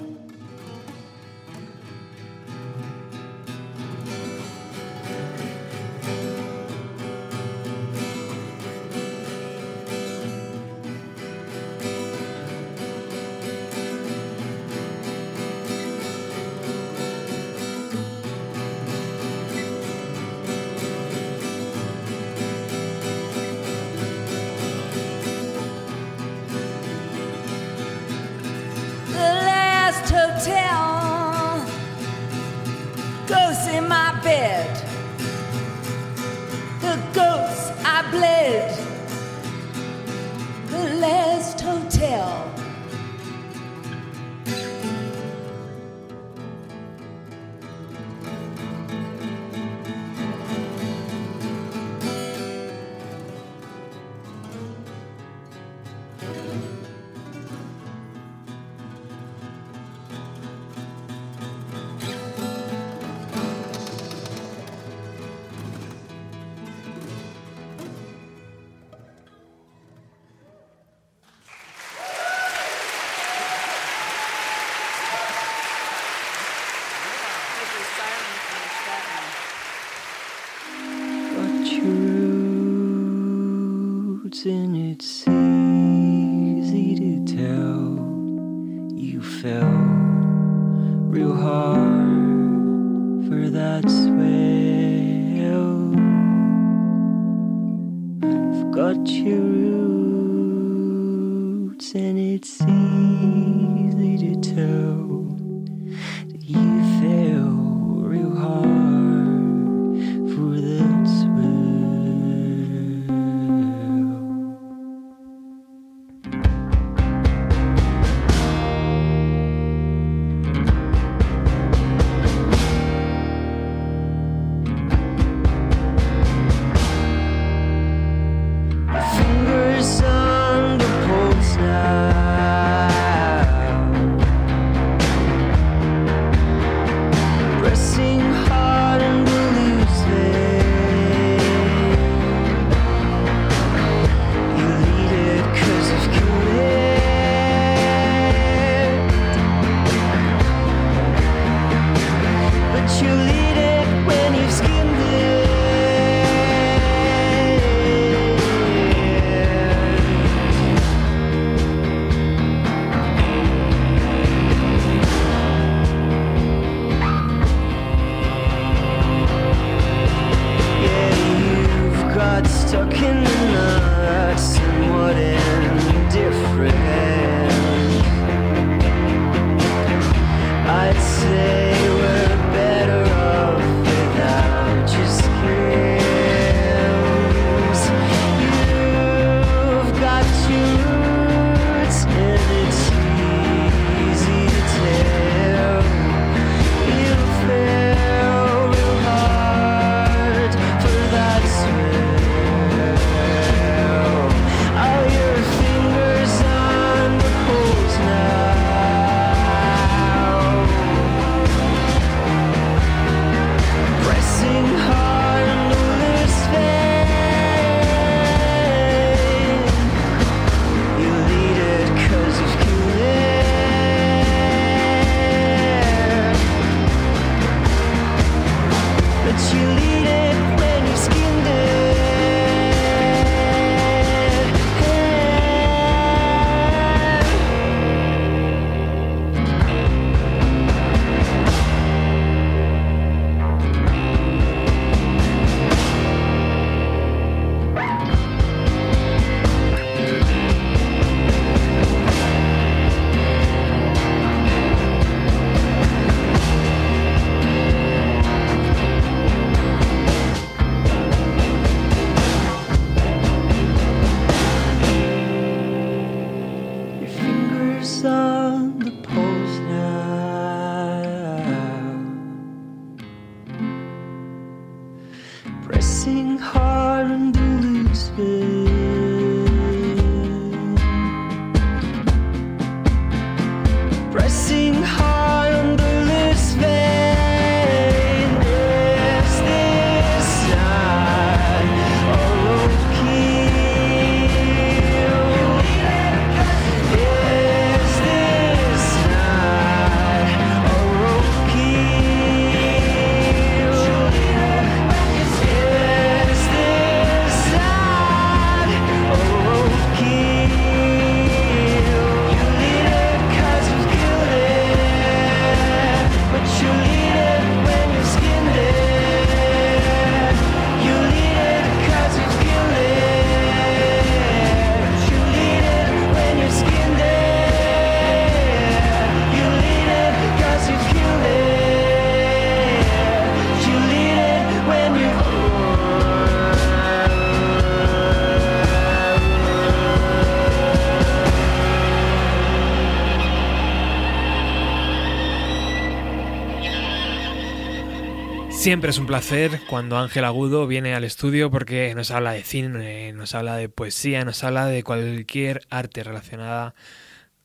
Siempre es un placer cuando Ángel Agudo viene al estudio porque nos habla de cine, nos habla de poesía, nos habla de cualquier arte relacionada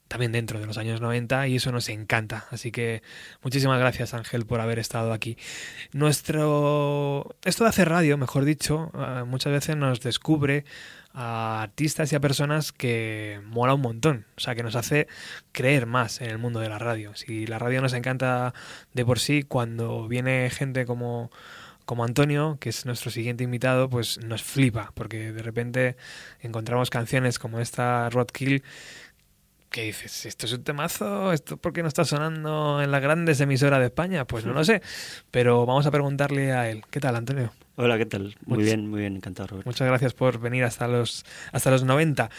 también dentro de los años 90 y eso nos encanta. Así que muchísimas gracias Ángel por haber estado aquí. Nuestro... Esto de hacer radio, mejor dicho, eh, muchas veces nos descubre a artistas y a personas que mola un montón, o sea, que nos hace creer más en el mundo de la radio. Si la radio nos encanta de por sí, cuando viene gente como como Antonio, que es nuestro siguiente invitado, pues nos flipa, porque de repente encontramos canciones como esta Roadkill que dices, ¿esto es un temazo? ¿Esto por qué no está sonando en las grandes emisoras de España? Pues no lo sé, pero vamos a preguntarle a él. ¿Qué tal, Antonio? Hola, ¿qué tal? Muy bien, muy bien, encantado, Roberto. Muchas gracias por venir hasta los, hasta los 90.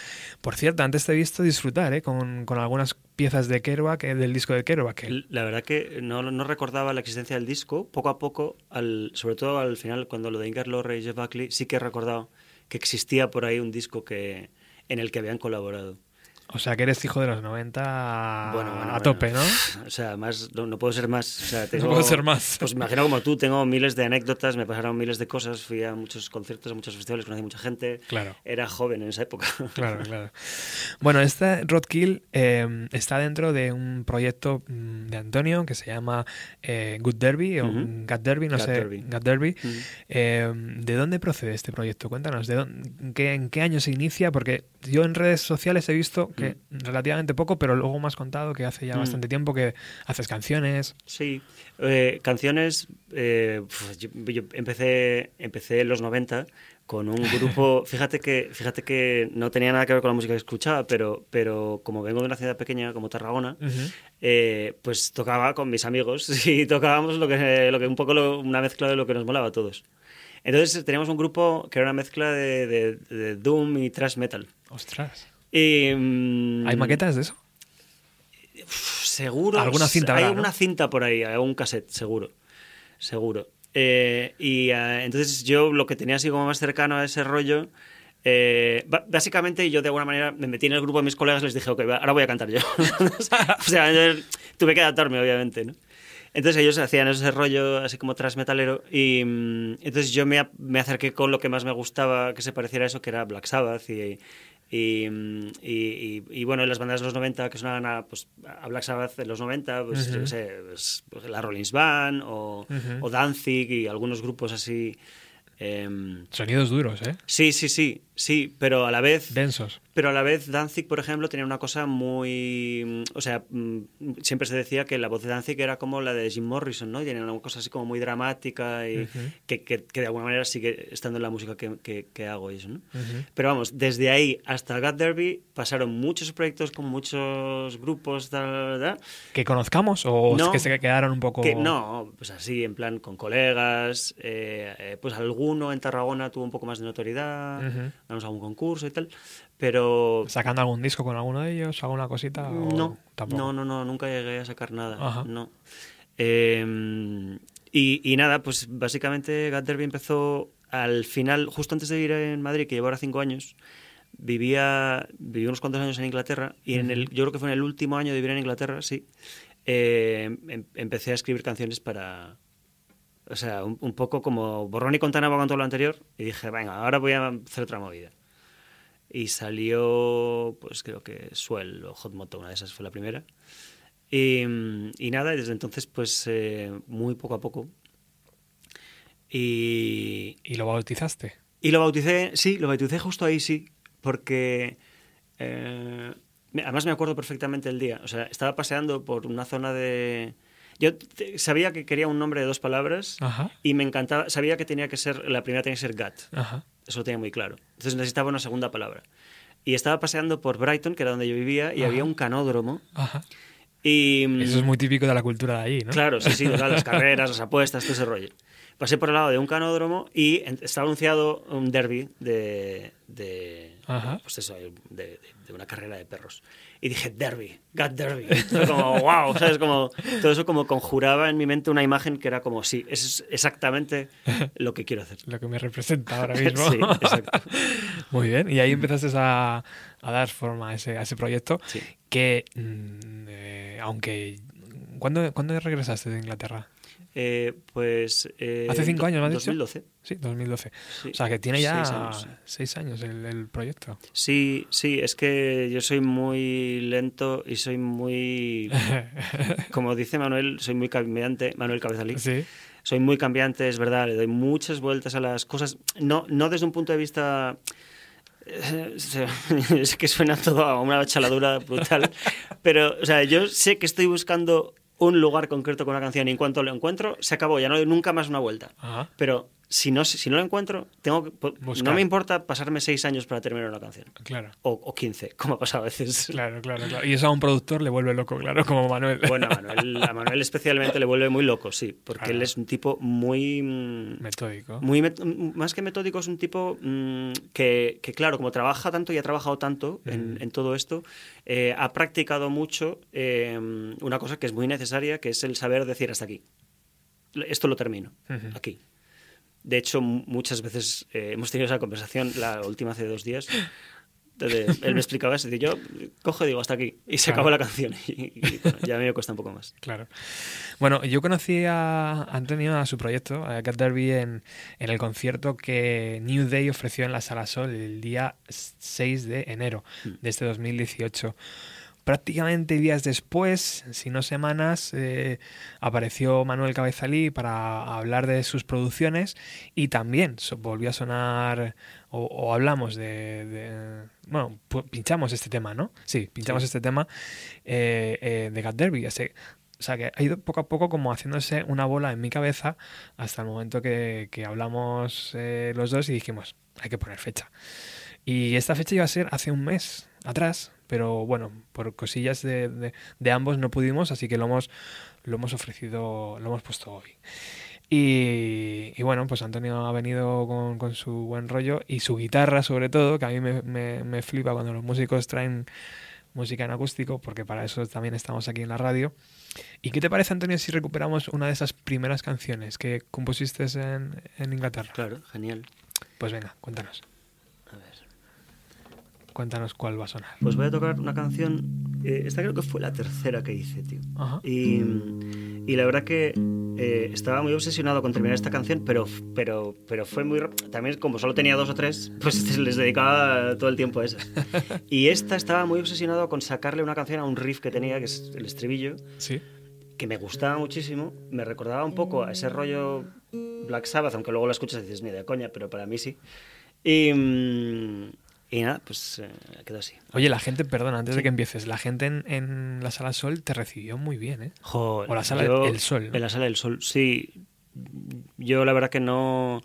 Por cierto, antes te he visto disfrutar ¿eh? con, con algunas piezas de Kerouac, eh, del disco de Kerouac. que- La verdad que no, no recordaba la existencia del disco. Poco a poco, al, sobre todo al final, cuando lo de Ingar Lorre y Jeff Buckley, sí que he recordado que existía por ahí un disco que, en el que habían colaborado. O sea, que eres hijo de los 90 Bueno, bueno, a bueno. tope, ¿no? O sea, más, no, no puedo ser más. O sea, tengo, puedo ser más. Pues imagino como tú, tengo miles de anécdotas, me pasaron miles de cosas, fui a muchos conciertos, a muchos festivales, conocí a mucha gente. Claro. Era joven en esa época. Claro, claro. Bueno, este Roadkill eh, está dentro de un proyecto mm, de Antonio que se llama eh, Good Derby o. Gut Derby, no sé. Derby. Derby. Eh, ¿De dónde procede este proyecto? Cuéntanos, ¿de dónde- en, qué, en qué año se inicia? Porque yo en redes sociales he visto que relativamente poco, pero luego me has contado que hace ya Mm. bastante tiempo que haces canciones. Sí, eh, canciones. eh, yo, yo empecé, empecé en los 90 con un grupo. Fíjate que, fíjate que no tenía nada que ver con la música que escuchaba, pero, pero como vengo de una ciudad pequeña como Tarragona, eh, pues tocaba con mis amigos y tocábamos lo que, lo que un poco lo- una mezcla de lo que nos molaba a todos. Entonces teníamos un grupo que era una mezcla de, de- de doom y thrash metal. Ostras. Mm, ¿Hay maquetas de eso? Seguro. Alguna cinta Hay habrá, ¿no? una cinta por ahí, algún cassette, seguro. Seguro. Eh, y eh, entonces yo lo que tenía así como más cercano a ese rollo. eh, básicamente yo de alguna manera me metí en el grupo de mis colegas y les dije, ok, ahora voy a cantar yo. o sea, yo tuve que adaptarme, obviamente, ¿no? Entonces ellos hacían ese rollo así como transmetalero y mm, entonces yo me, me acerqué con lo que más me gustaba que se pareciera a eso, que era Black Sabbath y, y, y- y- bueno, las bandas de los 90 que sonaban a, pues, a Black Sabbath en los 90, pues, yo qué sé, pues, pues, la Rolling Band o, o Danzig y algunos grupos así. em, Sonidos duros, ¿eh? sí, sí, sí, sí, pero a la vez... Densos. Pero a la vez Danzig, por ejemplo, tenía una cosa muy... O sea, mm, siempre se decía que la voz de Danzig era como la de Jim Morrison, ¿no? Y tenía una cosa así como muy dramática y Ujú. que, que- que de alguna manera sigue estando en la música que, que- hago y eso, ¿no? Ujú. Pero vamos, desde ahí hasta God Derby pasaron muchos proyectos con muchos grupos, tal, ¿Que conozcamos o No. que se quedaron un poco...? no, pues así, en plan con colegas, eh, eh, pues alguno en Tarragona tuvo un poco más de notoriedad, Ujú. ganamos algún concurso y tal, pero ¿Sacando algún disco con alguno de ellos? ¿Alguna cosita? o no, tampoco? no, no, no, nunca llegué a sacar nada, Ajá. no. Eh, y, y nada, pues básicamente God Derby empezó al final, justo antes de vivir en Madrid, que llevo ahora cinco años, vivía, viví unos cuantos años en Inglaterra y en el, yo creo que fue en el último año de vivir en Inglaterra, sí, eh, em- empecé a escribir canciones para... O sea, un, un poco como borrón y contana con todo lo anterior y dije, venga, ahora voy a hacer otra movida. Y salió, pues creo que Swell o Hot Moto, una de esas fue la primera. Y, y nada, desde entonces, pues eh, muy poco a poco. Y, ¿Y lo bautizaste? y lo bauticé, sí, lo bauticé justo ahí, sí, porque eh, además me acuerdo perfectamente el día. O sea, estaba paseando por una zona de... Yo sabía que quería un nombre de dos palabras Ajá. y me encantaba, sabía que tenía que ser, la primera tenía que ser Gat. Ajá. Eso lo tenía muy claro. Entonces necesitaba una segunda palabra. Y estaba paseando por Brighton, que era donde yo vivía, y Ajá. había un canódromo. Ajá. Y, Eso es muy típico de la cultura de allí, ¿no? Claro, sí, sí, las carreras, las apuestas, todo ese rollo. Pasé por el lado de un canódromo y estaba anunciado un derby de, de, pues eso, de, de- de una carrera de perros. Y dije, derby, got derby. Como, wow, ¿sabes? Como, todo eso como conjuraba en mi mente una imagen que era como, sí, es exactamente lo que quiero hacer. Lo que me representa ahora mismo. Sí, exacto. Muy bien. Y ahí empezaste a, a dar forma a ese, a ese proyecto Sí. que, mm, eh, aunque... ¿cuándo, ¿Cuándo regresaste de Inglaterra? Eh, pues. eh, ¿Hace cinco años, me has dicho? 2012. Sí, 2012. Sí. O sea, que tiene ya Seis años, sí. seis años el, el proyecto. Sí, sí, es que yo soy muy lento y soy muy. Como dice Manuel, soy muy cambiante. Manuel Cabezalí. Sí. Soy muy cambiante, es verdad, le doy muchas vueltas a las cosas. No, no desde un punto de vista. Es que suena todo a una chaladura brutal. Pero, o sea, yo sé que estoy buscando un lugar concreto con una canción y en cuanto lo encuentro, se acabó, ya no doy nunca más una vuelta. Ajá. Pero si no, si no lo encuentro, tengo Buscar. no me importa pasarme seis años para terminar una canción. Claro. O, o 15, como ha pasado a veces. Claro, claro, claro. Y eso a un productor le vuelve loco, claro, como Manuel. Bueno, a Manuel, a Manuel especialmente le vuelve muy loco, sí, porque Claro. él es un tipo muy... mm, Metódico. Muy met- m- más que metódico, es un tipo mm, que, que, claro, como trabaja tanto y ha trabajado tanto en, en todo esto, eh, ha practicado mucho eh, una cosa que es muy necesaria, que es el saber decir hasta aquí. Esto lo termino, aquí. De hecho, muchas veces eh, hemos tenido esa conversación, la última hace dos días. donde él me explicaba eso, y yo cojo y digo hasta aquí, y se Claro. acabó la canción. Y, y, bueno, ya a mí me cuesta un poco más. Claro. Bueno, yo conocí a Antonio, a su proyecto, a Cat Derby, en, en el concierto que New Day ofreció en la Sala Sol el día 6 de enero de este 2018. Prácticamente días después, si no semanas, eh, apareció Manuel Cabezalí para hablar de sus producciones y también volvió a sonar o, o hablamos de, de- Bueno, pinchamos este tema, ¿no? Sí, pinchamos Sí. este tema eh, eh, de Cat Derby. O sea, que ha ido poco a poco como haciéndose una bola en mi cabeza hasta el momento que, que hablamos los dos y dijimos, hay que poner fecha. Y esta fecha iba a ser hace un mes atrás, pero bueno, por cosillas de, de- de ambos no pudimos, así que lo hemos, lo hemos ofrecido, lo hemos puesto hoy. Y, y bueno, pues Antonio ha venido con, con su buen rollo y su guitarra sobre todo, que a mí me, me- me flipa cuando los músicos traen música en acústico, porque para eso también estamos aquí en la radio. ¿Y qué te parece, Antonio, si recuperamos una de esas primeras canciones que compusiste en, en Inglaterra? Claro, genial. Pues venga, cuéntanos. A ver. Cuéntanos cuál va a sonar. Pues voy a tocar una canción. eh, esta creo que fue la tercera que hice, tío. Ajá. Y, y la verdad que eh, estaba muy obsesionado con terminar esta canción, pero, pero, pero fue muy. También, como solo tenía dos o tres, pues les dedicaba todo el tiempo a esas. Y esta estaba muy obsesionado con sacarle una canción a un riff que tenía, que es el estribillo, Sí. que me gustaba muchísimo. Me recordaba un poco a ese rollo Black Sabbath, aunque luego lo escuchas y dices, ni de coña, pero para mí sí. Y, mm, y nada, pues eh, quedó así. Oye, la gente, perdona, antes de que empieces, la gente en, en la sala Sol te recibió muy bien, ¿eh? Joder, O la sala yo- El Sol, ¿no? En la sala del sol, sí. Yo la verdad que no...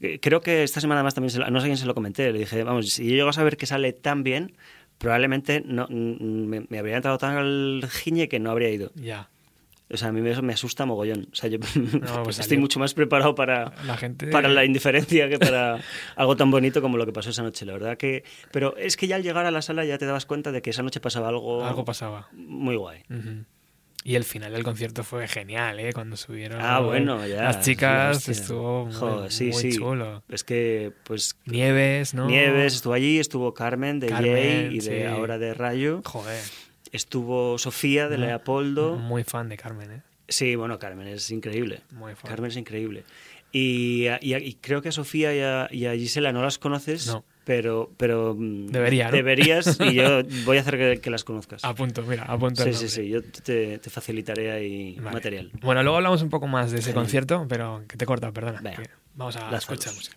eh, Creo que esta semana además también, se lo- no sé quién se lo comenté, le dije, vamos, si yo llego a saber que sale tan bien, probablemente no, mm, me, me habría entrado tan al giñe que no habría ido. Ya. O sea, a mí eso me asusta mogollón. O sea, yo pues estoy mucho más preparado para, La gente. para la indiferencia que para algo tan bonito como lo que pasó esa noche, la verdad que... Pero es que ya al llegar a la sala ya te dabas cuenta de que esa noche pasaba algo... Algo pasaba. Muy guay. Y el final del concierto fue genial, ¿eh? Cuando subieron Ah, bueno, ya. las chicas, Hostia. estuvo muy, Joder, sí, muy sí. chulo. Es que, pues. Nieves, ¿no? Nieves estuvo allí, estuvo Carmen de Carmen, Jay y de sí. ahora de Rayo. Joder. Estuvo Sofía de Leopoldo. Muy fan de Carmen, ¿eh? Sí, bueno, Carmen es increíble. Muy fan. Carmen es increíble. Y, y- y creo que a Sofía y a, y a Gisela no las conoces, No. pero, pero mm, Debería, ¿no? deberías y yo voy a hacer que, que las conozcas. A punto, mira, a punto. el sí, sí, sí, yo te, te facilitaré ahí Vale. material. Bueno, luego hablamos un poco más de ese concierto, pero que te corta, perdona. Vamos a lánzalos. escuchar música.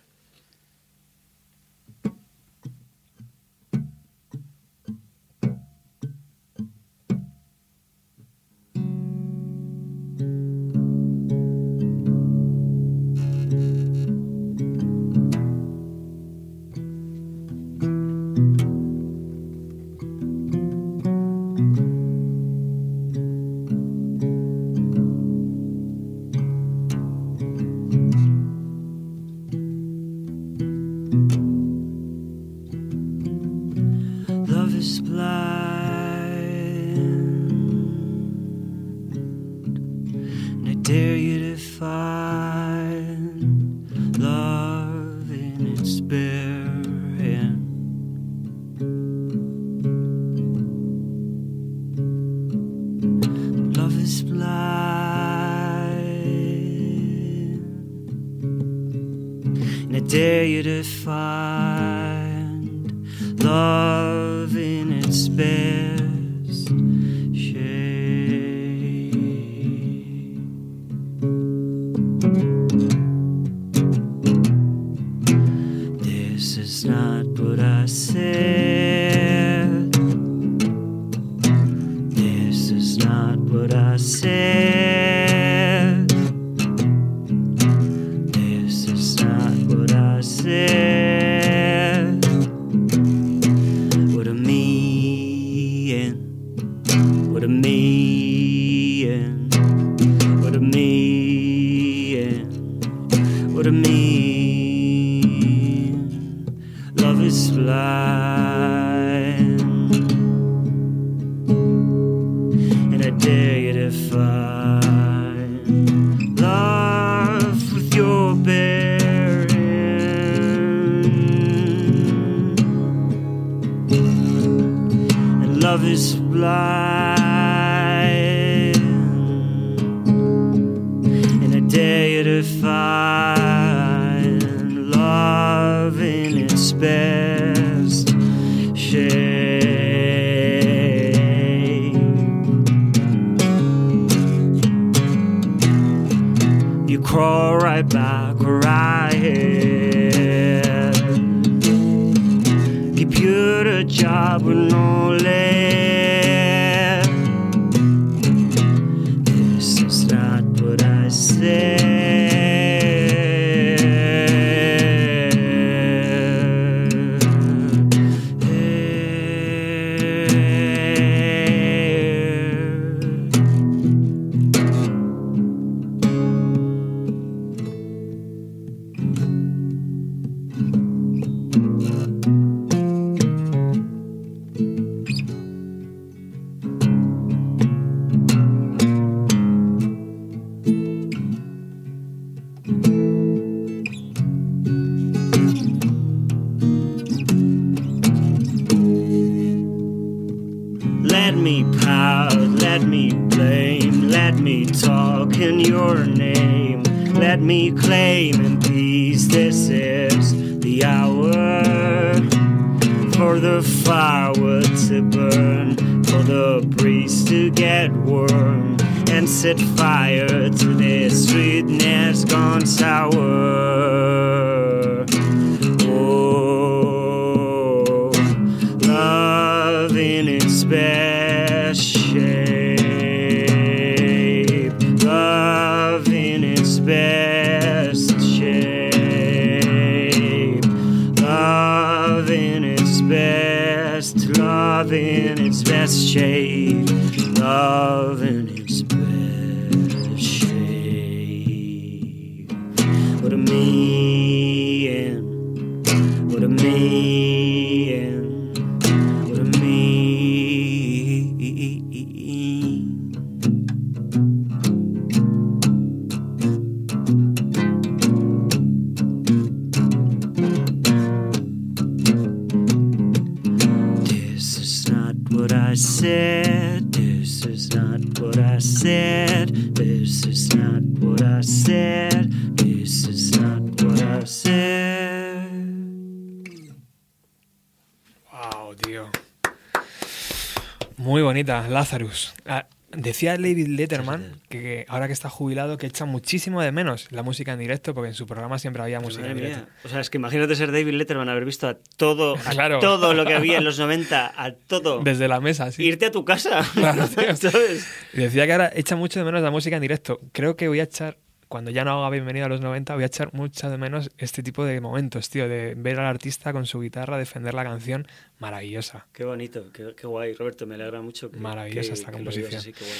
Lazarus. Ah, decía David Letterman que ahora que está jubilado que echa muchísimo de menos la música en directo porque en su programa siempre había música en directo. O sea, es que imagínate ser David Letterman, haber visto a todo, a Claro. todo lo que había en los 90, a todo. Desde la mesa, sí. Irte a tu casa. Claro, tío. ¿Sabes? Y decía que ahora echa mucho de menos la música en directo. Creo que voy a echar, cuando ya no haga bienvenida a los 90, voy a echar mucho de menos este tipo de momentos, tío, de ver al artista con su guitarra defender la canción maravillosa. Qué bonito, qué, qué guay, Roberto, me alegra mucho que Maravillosa que- esta que composición. así, qué guay.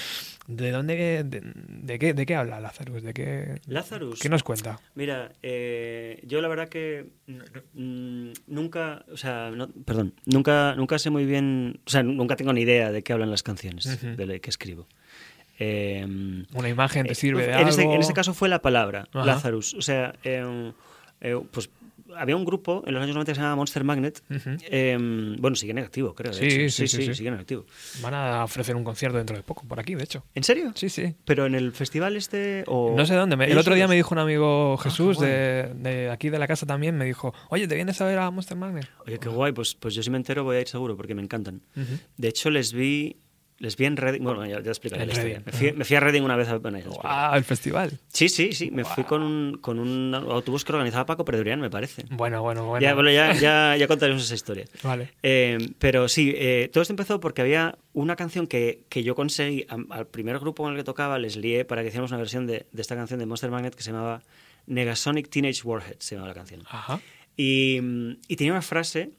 ¿De dónde, de, de qué, de qué habla Lazarus? ¿De qué, Lazarus. ¿Qué nos cuenta? Mira, eh, yo la verdad que mm, nunca, o sea, no- perdón, nunca, nunca sé muy bien, o sea, nunca tengo ni idea de qué hablan las canciones de que escribo. Eh, Una imagen te sirve de en este, algo. en este caso fue la palabra, Ajá. Lazarus. O sea, eh, eh, pues había un grupo en los años 90 que se llamaba Monster Magnet. Eh, bueno, siguen en activo, creo. Sí, sí, sí, sí. siguen en activo. Van a ofrecer un concierto dentro de poco, por aquí, de hecho. ¿En serio? Sí, sí. Pero en el festival este o No sé dónde. me- el otro día me dijo un amigo Jesús qué de, de aquí de la casa también, me dijo, oye, ¿te vienes a ver a Monster Magnet? Oye, qué guay, pues, pues yo si me entero voy a ir seguro porque me encantan. De hecho, les vi, les vi en Reading. Bueno, ya, ya explicaré la historia. Me fui, ajá. me fui a Reading una vez a bueno. ¡Wow! El festival. Sí, sí, sí. Me fui con un, con un autobús que organizaba Paco Predurian, me parece. Bueno, bueno, bueno. Ya, bueno, ya, ya, ya contaremos esa historia. Vale. Eh, pero sí, eh, todo esto empezó porque había una canción que, que yo conseguí al primer grupo con el que tocaba, les lié para que hiciéramos una versión de, de esta canción de Monster Magnet que se llamaba Negasonic Teenage Warhead, se llamaba la canción. Ajá. Y, y tenía una frase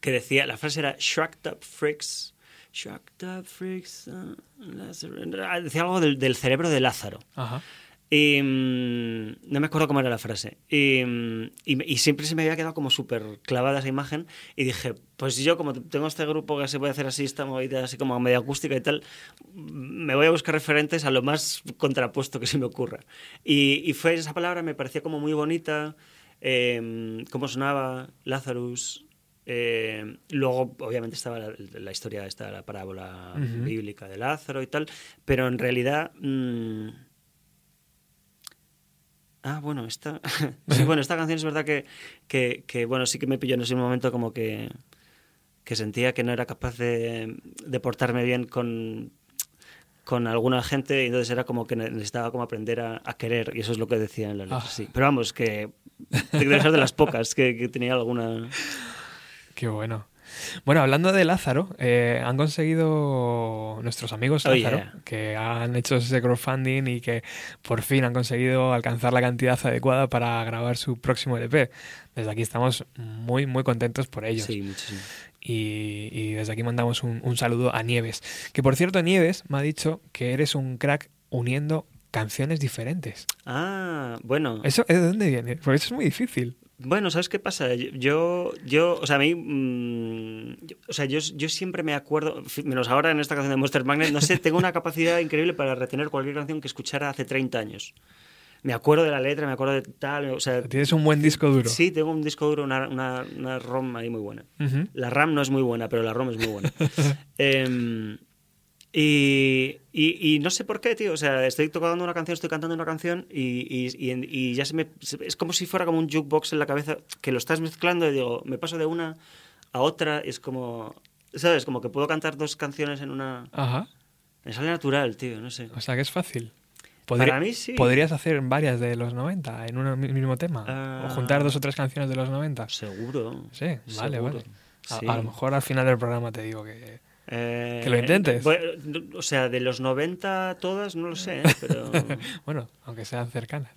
que decía, la frase era Shrugged up freaks, shrugged up freaks, uh, Lazarus", decía algo del, del cerebro de Lázaro. Ajá. Y mm, no me acuerdo cómo era la frase. Y, mm, y siempre se me había quedado como súper clavada esa imagen. Y dije, pues yo como tengo este grupo que se puede hacer así, esta movida así como medio acústica y tal, me voy a buscar referentes a lo más contrapuesto que se me ocurra. Y, y fue esa palabra, me parecía como muy bonita, eh, cómo sonaba Lazarus. Eh, luego, obviamente, estaba la, la historia, esta, la parábola bíblica de Lázaro y tal, pero en realidad... mm, Ah, bueno, esta. sí, bueno, esta canción es verdad que, que, que, bueno, sí que me pilló en ese momento como que, que sentía que no era capaz de, de portarme bien con, con alguna gente y entonces era como que ne- necesitaba como aprender a, a querer y eso es lo que decía en la letra, Ah. sí. Pero vamos, que debe ser de las pocas que, que tenía alguna... Qué bueno. Bueno, hablando de Lázaro, eh, han conseguido nuestros amigos Oh, Lázaro, yeah. que han hecho ese crowdfunding y que por fin han conseguido alcanzar la cantidad adecuada para grabar su próximo LP. Desde aquí estamos muy, muy contentos por ellos. Sí, muchísimo. Y, y desde aquí mandamos un, un saludo a Nieves. Que por cierto, Nieves me ha dicho que eres un crack uniendo canciones diferentes. Ah, bueno. ¿Eso de dónde viene? Porque eso es muy difícil. Bueno, ¿sabes qué pasa? Yo, yo o sea, a mí, mm, yo- o sea, yo, yo siempre me acuerdo, menos ahora en esta canción de Monster Magnet, no sé, tengo una capacidad increíble para retener cualquier canción que escuchara hace 30 años. Me acuerdo de la letra, me acuerdo de tal, o sea... Tienes un buen disco duro. Sí, tengo un disco duro, una, una, una ROM ahí muy buena. La RAM no es muy buena, pero la ROM es muy buena. Em, y, y- y no sé por qué, tío. O sea, estoy tocando una canción, estoy cantando una canción y, y- ya se me. Es como si fuera como un jukebox en la cabeza que lo estás mezclando y digo, me paso de una a otra y es como. ¿Sabes? Como que puedo cantar dos canciones en una. Ajá. Me sale natural, tío, no sé. O sea que es fácil. Para mí sí. ¿Podrías hacer varias de los 90 en un mi- mismo tema? Ah. ¿O juntar dos o tres canciones de los 90? Seguro. Sí, vale, Seguro. vale. A, Sí. a lo mejor al final del programa te digo que... Eh, Que lo intentes. bueno, o sea, de los 90 todas, no lo sé, ¿eh? pero. bueno, aunque sean cercanas.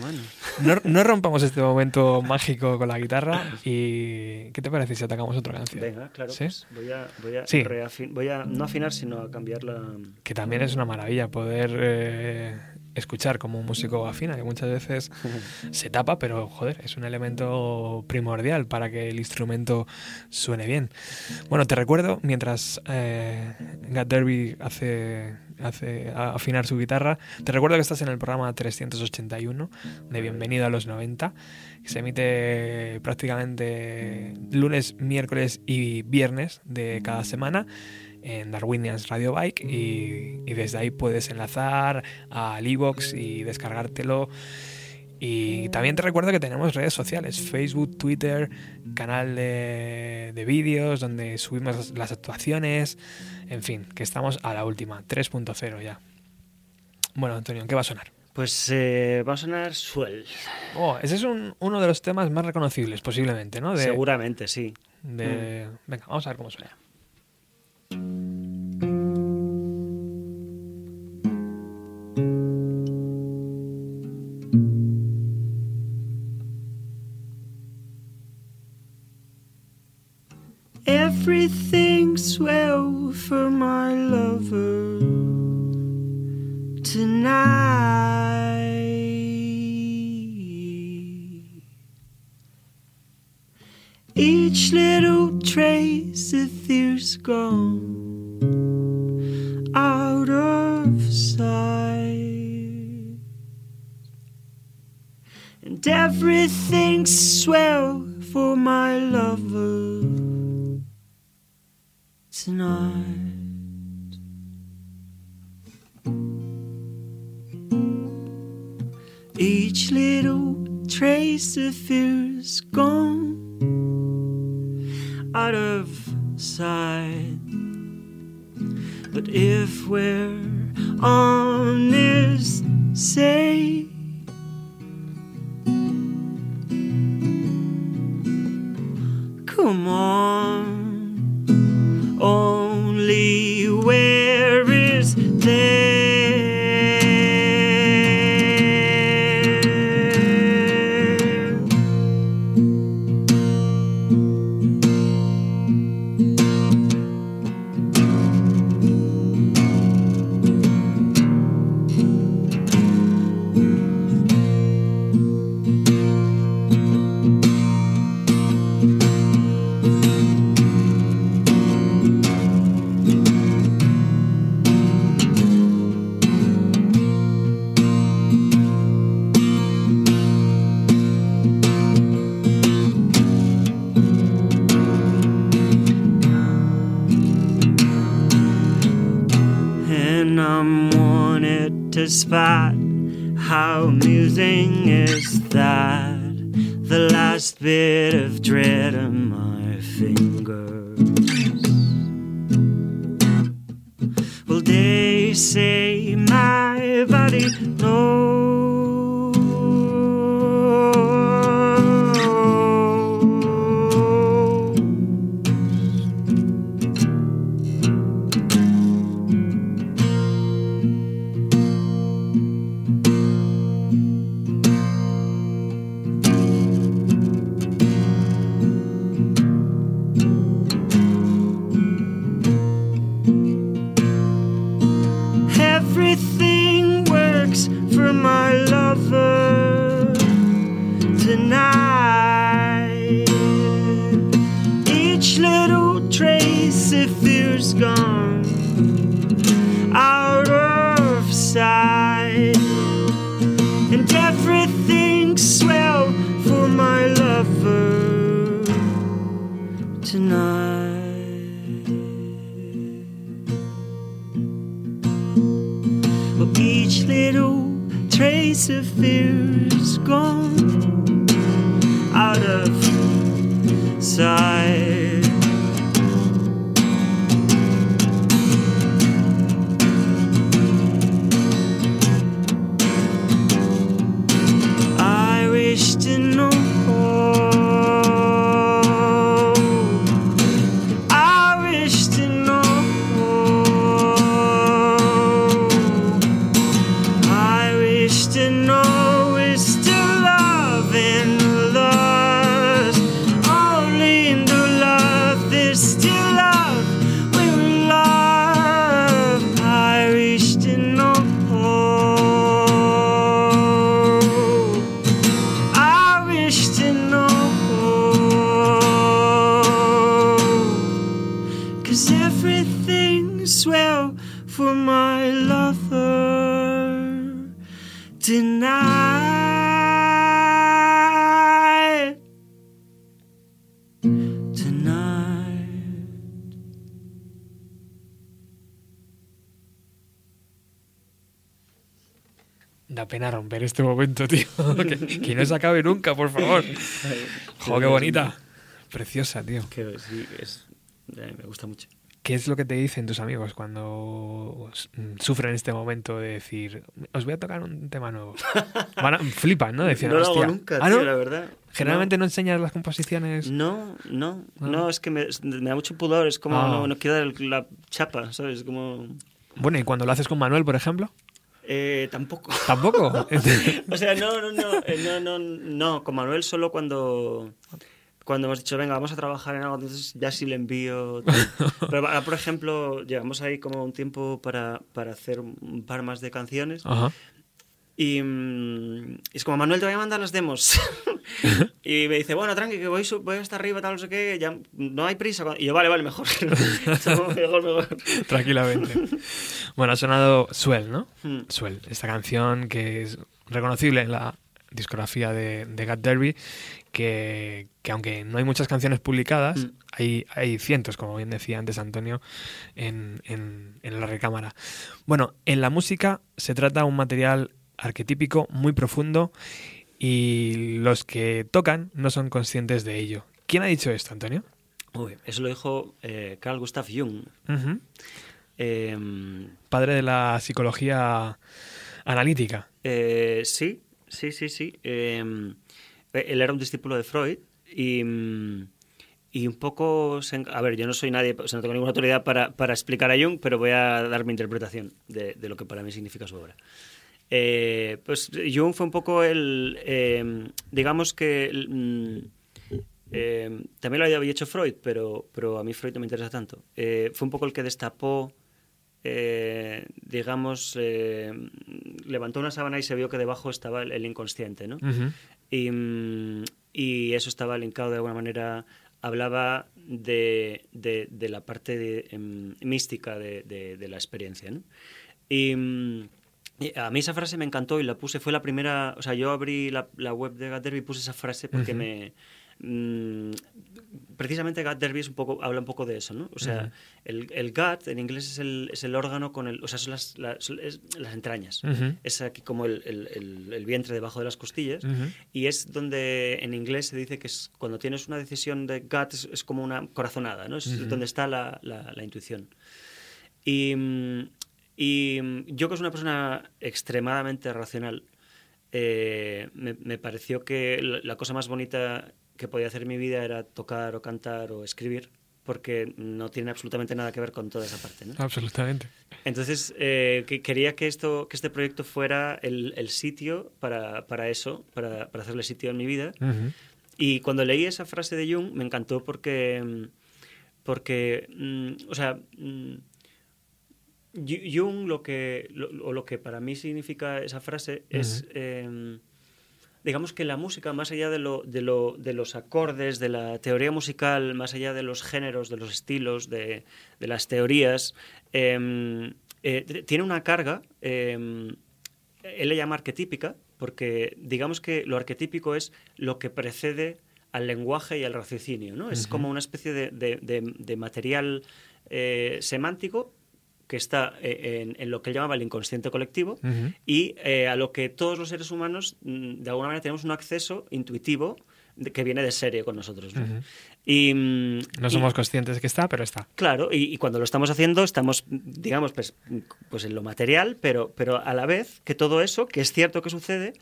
bueno. No, no rompamos este momento mágico con la guitarra y... ¿Qué te parece si atacamos otra canción? Venga, claro. ¿Sí? pues voy a, voy a, Sí. voy a no afinar, sino a cambiar la. Que también es una maravilla poder eh, escuchar como un músico afina, que muchas veces se tapa, pero joder, es un elemento primordial para que el instrumento suene bien. Bueno, te recuerdo, mientras eh, Gat Derby hace, hace afinar su guitarra, te recuerdo que estás en el programa 381 de Bienvenido a los 90, que se emite prácticamente lunes, miércoles y viernes de cada semana en Darwinians Radio Bike y, y desde ahí puedes enlazar al iBox y descargártelo. Y también te recuerdo que tenemos redes sociales, Facebook, Twitter, canal de, de vídeos donde subimos las actuaciones, en fin, que estamos a la última, 3.0 ya. Bueno, Antonio, ¿qué va a sonar? Pues eh, va a sonar Swell. Oh, ese es un- uno de los temas más reconocibles, posiblemente, ¿no? De, Seguramente, sí. de- Venga, vamos a ver cómo suena. Everything's well for my lover tonight. Each little trace of fear's gone out of sight. and everything's swell for my lover tonight. Each little trace of fear's gone sight. But if we're honest, say little trace of fear's gone out of sight. Pena romper este momento, tío. que, que no se acabe nunca, por favor. Jo, qué bonita. Preciosa, tío. Que sí, es, me gusta mucho. ¿Qué es lo que te dicen tus amigos cuando mm, sufren este momento de decir, os voy a tocar un tema nuevo? Van a- flipan, ¿no? Decían, no lo hago nunca, ¿Ah, tío, no? la verdad. Generalmente no, enseñas las composiciones. No, no, Ah. no, es que me, me da mucho pudor, es como Ah. no, no el- la chapa, ¿sabes? Como... Bueno, ¿y cuando lo haces con Manuel, por ejemplo? Eh, tampoco. ¿Tampoco? o sea, no, no, no, eh, no, no, no, con Manuel solo cuando, cuando hemos dicho, venga, vamos a trabajar en algo, entonces ya sí le envío. Pero ahora, por ejemplo, llevamos ahí como un tiempo para, para hacer un par más de canciones. Ajá. Y mm, es como, Manuel, te voy a mandar las demos. y me dice, bueno, tranqui, que voy, voy hasta arriba, tal, no sé qué, ya no hay prisa. Y yo, vale, vale, mejor. mejor, mejor. Tranquilamente. Bueno, ha sonado Swell, ¿no? Hmm. Swell, esta canción que es reconocible en la discografía de, de Gat Derby, que, que aunque no hay muchas canciones publicadas, Mm. hay, hay cientos, como bien decía antes Antonio, en, en- en la recámara. Bueno, en la música se trata un material arquetípico muy profundo y los que tocan no son conscientes de ello. ¿Quién ha dicho esto, Antonio? Uy, eso lo dijo eh, Carl Gustav Jung. Em, Padre de la psicología analítica. Eh, sí, sí, sí, sí. Eh, él era un discípulo de Freud y, mm, y un poco... se a ver, yo no soy nadie, o sea, no tengo ninguna autoridad para, para explicar a Jung, pero voy a dar mi interpretación de, de lo que para mí significa su obra. Eh, pues Jung fue un poco el... eh, digamos que... el, mm, eh, también lo había hecho Freud, pero, pero a mí Freud no me interesa tanto. Eh, fue un poco el que destapó eh, digamos, eh, levantó una sábana y se vio que debajo estaba el, el inconsciente, ¿no? Y, mm, y eso estaba linkado de alguna manera, hablaba de, de- de la parte de, em, mística de, la experiencia, ¿no? Y, mm, y a mí esa frase me encantó y la puse, fue la primera, o sea, yo abrí la, la web de Gatterby y puse esa frase porque me... mm, precisamente Gut Derby es un poco, habla un poco de eso, ¿no? O sea, el, el gut en inglés es el, es el órgano con el... O sea, son las, las, son- es las entrañas. Es aquí como el, vientre debajo de las costillas. Y es donde en inglés se dice que es cuando tienes una decisión de gut es, es como una corazonada, ¿no? Es donde está la, la- la intuición. Y, mm, y mm, yo que soy una persona extremadamente racional, eh, me, me pareció que la, cosa más bonita que podía hacer en mi vida era tocar o cantar o escribir, porque no tiene absolutamente nada que ver con toda esa parte. ¿no? Absolutamente. Entonces, eh, que quería que, esto, que este proyecto fuera el, el sitio para, para eso, para, para hacerle sitio en mi vida. Ujú. Y cuando leí esa frase de Jung me encantó porque, mm, porque mm, o sea, Jung lo que, lo, o lo que para mí significa esa frase es, eh, digamos que la música, más allá de, lo, de, lo, de los acordes, de la teoría musical, más allá de los géneros, de los estilos, de, de las teorías, eh, eh, tiene una carga, eh, él le llama arquetípica, porque digamos que lo arquetípico es lo que precede al lenguaje y al raciocinio, ¿no? Es como una especie de material eh, semántico que está eh, en, en lo que él llamaba el inconsciente colectivo Ujú. y eh, a lo que todos los seres humanos mm, de alguna manera tenemos un acceso intuitivo que viene de serie con nosotros. ¿no? Ujú. Y, mm, No y- somos conscientes de que está, pero está. Claro, y, y cuando lo estamos haciendo estamos, digamos, pues, pues en lo material, pero, pero a la vez que todo eso, que es cierto que sucede,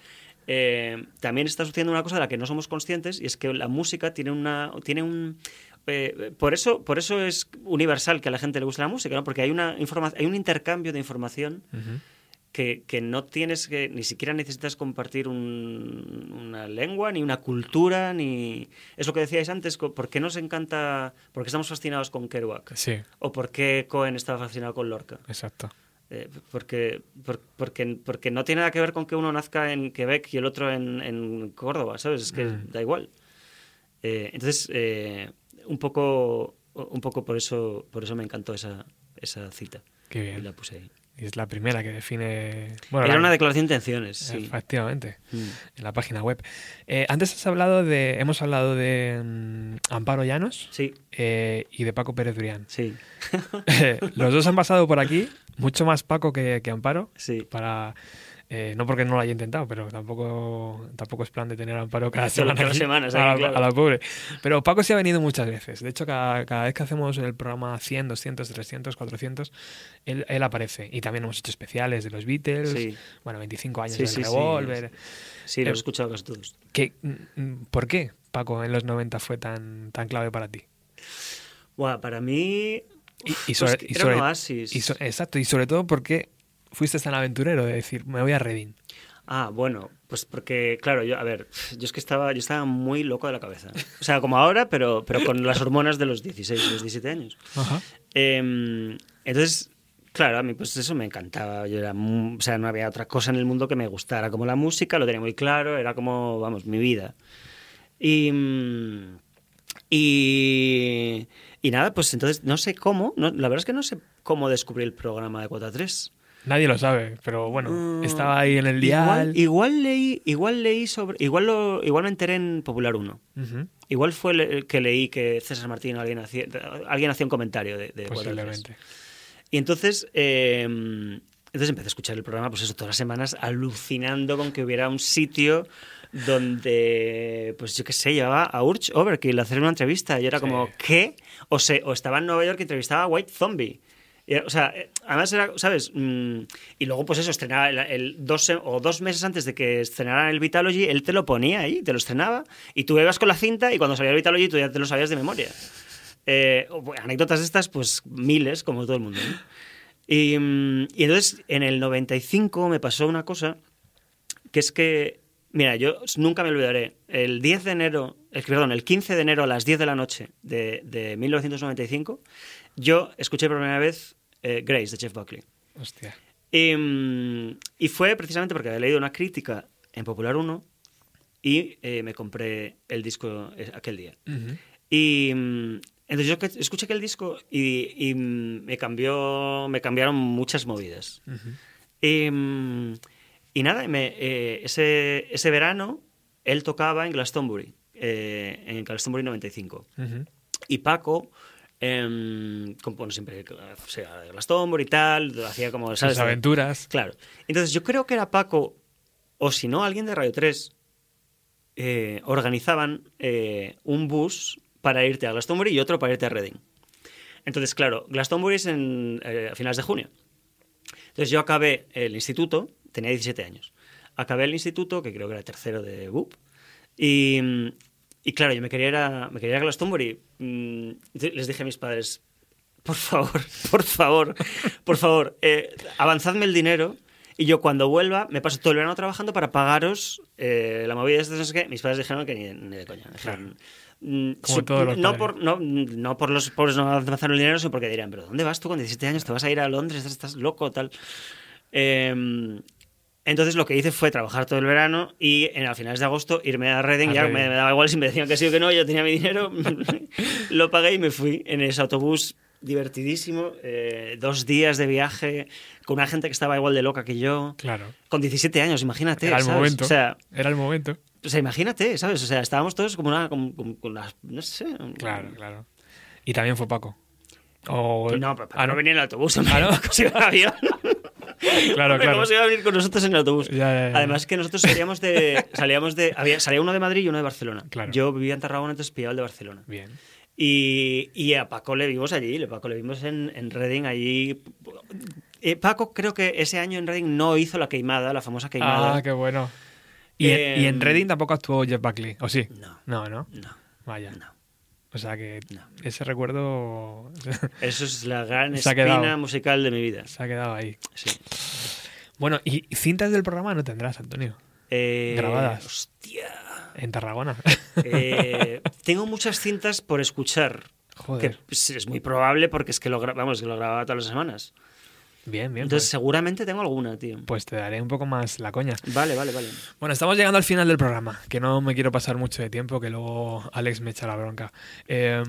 eh, también está sucediendo una cosa de la que no somos conscientes y es que la música tiene una tiene un eh, por eso por eso es universal que a la gente le guste la música, ¿no? Porque hay una hay un intercambio de información Ujú. que, que no tienes que, ni siquiera necesitas compartir un- una lengua, ni una cultura, ni... Es lo que decíais antes, ¿por qué nos encanta, por qué estamos fascinados con Kerouac? Sí, ¿O por qué Cohen estaba fascinado con Lorca? exacto. Eh, porque, por- porque, porque no tiene nada que ver con que uno nazca en Quebec y el otro en, en Córdoba, ¿sabes? Es que Mm. da igual. Eh, entonces, eh, un poco un poco por eso por eso me encantó esa, esa cita. Qué Y bien. la puse ahí. Y es la primera que define... Bueno, Era la- una declaración de intenciones, sí. Efectivamente, Mm. en la página web. Eh, antes has hablado de... Hemos hablado de mm, Amparo Llanos Sí, eh, y de Paco Pérez Brián. sí, Los dos han pasado por aquí, mucho más Paco que, que Amparo, sí. para... eh, no porque no lo haya intentado, pero tampoco, tampoco es plan de tener a Amparo cada semana. cada aquí, semana, a, claro. a la pobre. Pero Paco sí ha venido muchas veces. De hecho, cada, cada vez que hacemos el programa 100, 200, 300, 400, él, él aparece. Y también hemos hecho especiales de los Beatles, Sí. bueno, 25 años Sí, del. Revolver. Sí, lo Eh, he escuchado casi todos. ¿Qué- mm, ¿Por qué Paco en los 90 fue tan, tan clave para ti? Bueno, para mí Y, y pues sobre, y era un oasis. y so- exacto, y sobre todo porque fuiste tan aventurero de decir, me voy a Reading. Ah, bueno, pues porque, claro, yo, a ver, yo es que estaba, yo estaba muy loco de la cabeza. O sea, como ahora, pero, pero con las hormonas de los 16, los 17 años. Ajá. Eh, entonces, claro, a mí pues eso me encantaba. Yo era, o sea, no había otra cosa en el mundo que me gustara. Como la música, lo tenía muy claro, era como, vamos, mi vida. Y, y, y nada, pues entonces no sé cómo, no- la verdad es que no sé cómo descubrí el programa de Cuota 3. Nadie lo sabe, pero bueno, Mm, estaba ahí en el Igual, dial. igual leí, igual leí sobre, igual lo, igual me enteré en Popular 1. Ujú, Igual fue el que leí que César Martín alguien hacía, alguien hacía un comentario de, de 4 al 3. Posiblemente. Y entonces, eh, entonces empecé a escuchar el programa, pues eso, todas las semanas, alucinando con que hubiera un sitio donde, pues yo qué sé, llevaba a Urge Overkill a hacer una entrevista. Y era como, ¿qué? O, se, o estaba en Nueva York y entrevistaba a White Zombie. Era- o sea, eh, además era, ¿sabes? Mm, y luego, pues eso, estrenaba el, el dos, o dos meses antes de que estrenaran el Vitalogy, él te lo ponía ahí, te lo estrenaba, y tú ibas con la cinta y cuando salía el Vitalogy tú ya te lo sabías de memoria. Eh, bueno, anécdotas estas, pues miles, como todo el mundo. ¿no? Y, mm, y entonces, en el 95 me pasó una cosa, que es que, mira, yo nunca me olvidaré, el 10 de enero, el, perdón, el 15 de enero a las 10 de la noche de, de 1995, yo escuché por primera vez eh, Grace de Jeff Buckley. Hostia. Y, mm, y fue precisamente porque había leído una crítica en Popular 1 y eh, me compré el disco eh, aquel día. Y mm, entonces yo escuché aquel disco y, y, mm, me cambió, me cambiaron muchas movidas. Y, y nada, me- eh, ese, ese verano él tocaba en Glastonbury, eh, en Glastonbury 95. Ujú. Y Paco, como, bueno, siempre o sea, Glastonbury y tal, hacía como, ¿sabes? Sus aventuras. Claro. Entonces yo creo que era Paco, o si no, alguien de Radio 3, eh, organizaban eh, un bus para irte a Glastonbury y otro para irte a Reading. Entonces, claro, Glastonbury es en, eh, a finales de junio. Entonces yo acabé el instituto, tenía 17 años. Acabé el instituto, que creo que era tercero de BUP, y, y claro, yo me quería ir a, me quería ir a Glastonbury. Mm, Les dije a mis padres, por favor, por favor, por favor, eh, avanzadme el dinero y yo cuando vuelva me paso todo el verano trabajando para pagaros eh, la movida de estas, no sé qué. Mis padres dijeron que ni, ni de coña. Dijeron, mm, Como su- todos los no, por, no, no por los pobres no avanzar el dinero, sino porque dirían, pero ¿dónde vas tú con 17 años? ¿Te vas a ir a Londres? ¿Estás, estás loco? Tal. Eh, entonces lo que hice fue trabajar todo el verano y en, a finales de agosto irme a Reading. A ya me, me daba igual si me decían que sí o que no, yo tenía mi dinero, lo pagué y me fui en ese autobús divertidísimo, eh, dos días de viaje con una gente que estaba igual de loca que yo, Claro. con 17 años, imagínate. Era el ¿sabes? momento. O sea, Era el momento. o sea, imagínate, ¿sabes? O sea, estábamos todos como una, como, como- con las, no sé. Claro, claro. Y también fue Paco. O... No, pero Ah, no venía en el autobús, Ah, ¿no? Paco se iba en avión. Claro, claro. ¿Cómo se iba a venir con nosotros en el autobús? Ya, ya, ya. Además que nosotros salíamos de, salíamos de, había, salía uno de Madrid y uno de Barcelona. Claro. Yo vivía en Tarragona, entonces pillaba el de Barcelona. Bien. Y, y a Paco le vimos allí, le Paco le vimos en, en Reading allí. Eh, Paco creo que ese año en Reading no hizo la queimada, la famosa queimada. Ah, qué bueno. Y, Eh, en, y en Reading tampoco actuó Jeff Buckley, ¿o sí? No. No, ¿no? No, Vaya. no. O sea que No. ese recuerdo Eso es la gran espina musical de mi vida. se ha quedado ahí. Sí. Bueno, y cintas del programa no tendrás, Antonio. Eh, Grabadas. Hostia. En Tarragona. Eh, tengo muchas cintas por escuchar. Joder. Que pues, es muy probable porque es que lo, vamos, que lo grababa todas las semanas. Bien, bien. Entonces pues, seguramente tengo alguna, tío. pues te daré un poco más la coña. Vale, vale, vale. Bueno, estamos llegando al final del programa, que no me quiero pasar mucho de tiempo, que luego Alex me echa la bronca. Eh,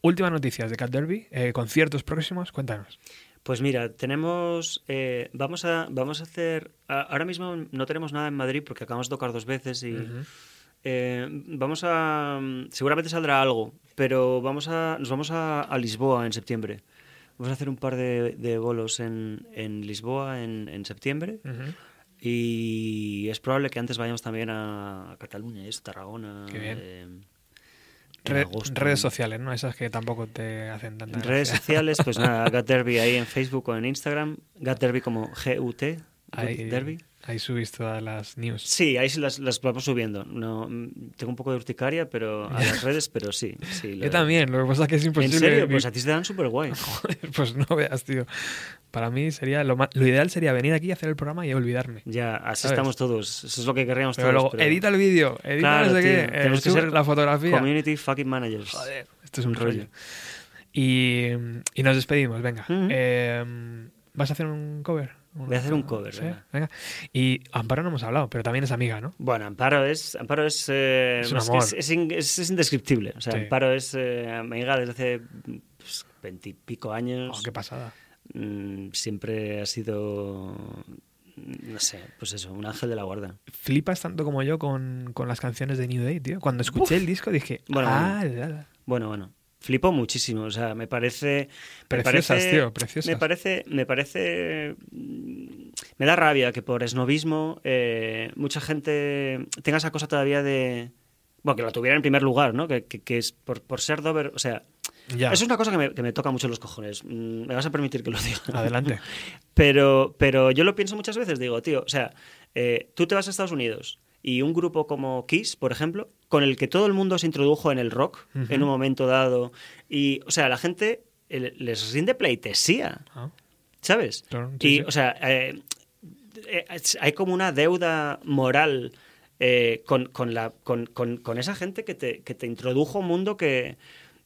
últimas noticias de Cat Derby, eh, conciertos próximos, cuéntanos. Pues mira, tenemos. eh, vamos, a, vamos a hacer. a- ahora mismo no tenemos nada en Madrid porque acabamos de tocar dos veces y. eh, vamos a. Seguramente saldrá algo, pero vamos a, nos vamos a, a Lisboa en septiembre. Vamos a hacer un par de, de bolos en, en Lisboa en, en septiembre. Y es probable que antes vayamos también a Cataluña, es Tarragona. Qué bien. eh, redes sociales, ¿no? Esas que tampoco te hacen tanta redes gracia. sociales, pues nada, Gat Derby ahí en Facebook o en Instagram. Gat Derby como G-U-T, Derby. Ahí subís todas las news. Sí, ahí las, las vamos subiendo. No, tengo un poco de urticaria pero a las redes, pero sí. sí Yo también, lo que pasa es que es ¿En imposible. serio? ni- Pues a ti te dan súper guay. Joder, pues no veas, tío. Para mí sería lo, ma- lo ideal sería venir aquí a hacer el programa y olvidarme. Ya, así ¿Sabes? estamos todos. Eso es lo que querríamos Pero todos. luego, pero- edita el vídeo, edita Claro, no sé tío, qué, tenemos eh, que ser la fotografía. Community fucking managers. Joder, esto es un rollo. rollo. Y, y nos despedimos, venga. Eh, ¿Vas a hacer un cover? Voy a hacer un cover, ¿Sí? venga. Y Amparo no hemos hablado, pero también es amiga, ¿no? Bueno, Amparo es, Amparo es, eh, Es un que es, es in- es- es indescriptible. O sea, Sí. Amparo es eh, amiga desde hace pues, veintipico años. Oh, qué pasada. mm, siempre ha sido, no sé, pues eso, un ángel de la guarda. Flipas tanto como yo con, con las canciones de New Day, tío. Cuando escuché el disco dije, Bueno, ah, bueno. la, la". Bueno, bueno. Flipo muchísimo, o sea, me parece... me Preciosas, parece- tío, preciosas. Me parece, me parece... Me da rabia que por esnovismo eh, mucha gente tenga esa cosa todavía de... Bueno, que la tuviera en primer lugar, ¿no? Que, que- que es por, por ser Dover, o sea... Ya. Eso es una cosa que me, que me toca mucho los cojones. Mm, Me vas a permitir que lo diga. Adelante. Pero, pero yo lo pienso muchas veces, digo, tío, o sea, eh, tú te vas a Estados Unidos y un grupo como Kiss, por ejemplo, con el que todo el mundo se introdujo en el rock Ujú. en un momento dado, y, o sea, la gente les rinde pleitesía, Ah, ¿sabes? claro, sí, y, sí. o sea, eh, eh, hay como una deuda moral eh, con, con la, con, con- esa gente que te, que te introdujo un mundo que,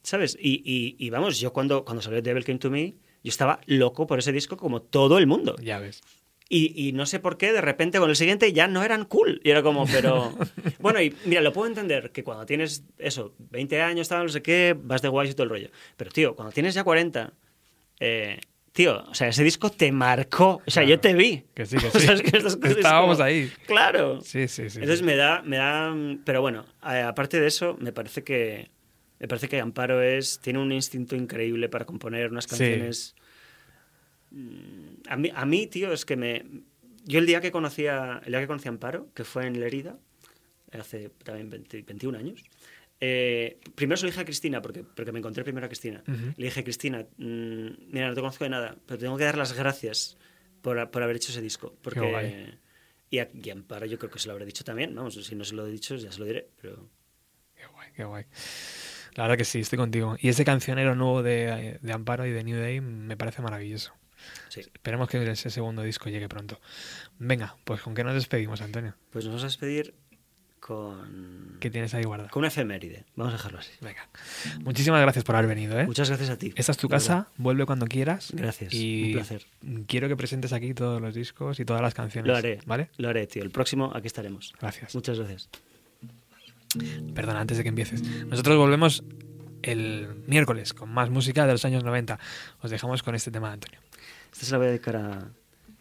¿sabes? Y, y- y vamos, yo cuando, cuando salió Devil Came to Me, yo estaba loco por ese disco como todo el mundo. ya ves. Y, y no sé por qué, de repente con el siguiente ya no eran cool. Y era como, pero. bueno, y mira, lo puedo entender que cuando tienes eso, 20 años, tal, no sé qué, vas de guays y todo el rollo. Pero, tío, cuando tienes ya 40, eh, tío, o sea, ese disco te marcó. O sea, yo te vi. Que sí, que O sí. sea, es que estas cosas es Estábamos como- ahí. Claro. Sí, sí, sí. Entonces sí. me da, me da. Pero bueno, aparte de eso, me parece que. Me parece que Amparo es. tiene un instinto increíble para componer unas canciones. A mí, a mí, tío, es que me. Yo el día que conocí a, el día que conocí a Amparo, que fue en Lerida, hace también 20 21 años, eh, primero se lo dije a Cristina, porque, porque me encontré primero a Cristina. Le dije, Cristina, mm, mira, no te conozco de nada, pero tengo que dar las gracias por, por haber hecho ese disco. Porque, y, a, y a Amparo yo creo que se lo habré dicho también, vamos, si no se lo he dicho ya se lo diré, pero... Qué guay, qué guay. La verdad que sí, estoy contigo. Y ese cancionero nuevo de, de Amparo y de New Day me parece maravilloso. Sí. Esperemos que ese segundo disco llegue pronto. Venga, pues ¿con qué nos despedimos, Antonio? Pues nos vamos a despedir con, ¿Qué tienes ahí guardado? con una efeméride, vamos a dejarlo así. Venga. Muchísimas gracias por haber venido, ¿eh? Muchas gracias a ti. Esta es tu verdad. casa, vuelve cuando quieras. Gracias, Y un placer. quiero que presentes aquí todos los discos y todas las canciones. Lo haré, ¿Vale? lo haré, tío. El próximo aquí estaremos. Gracias. Muchas gracias. Perdona, antes de que empieces. Nosotros volvemos el miércoles con más música de los años 90. Os dejamos con este tema de Antonio. Se la voy a dedicar a,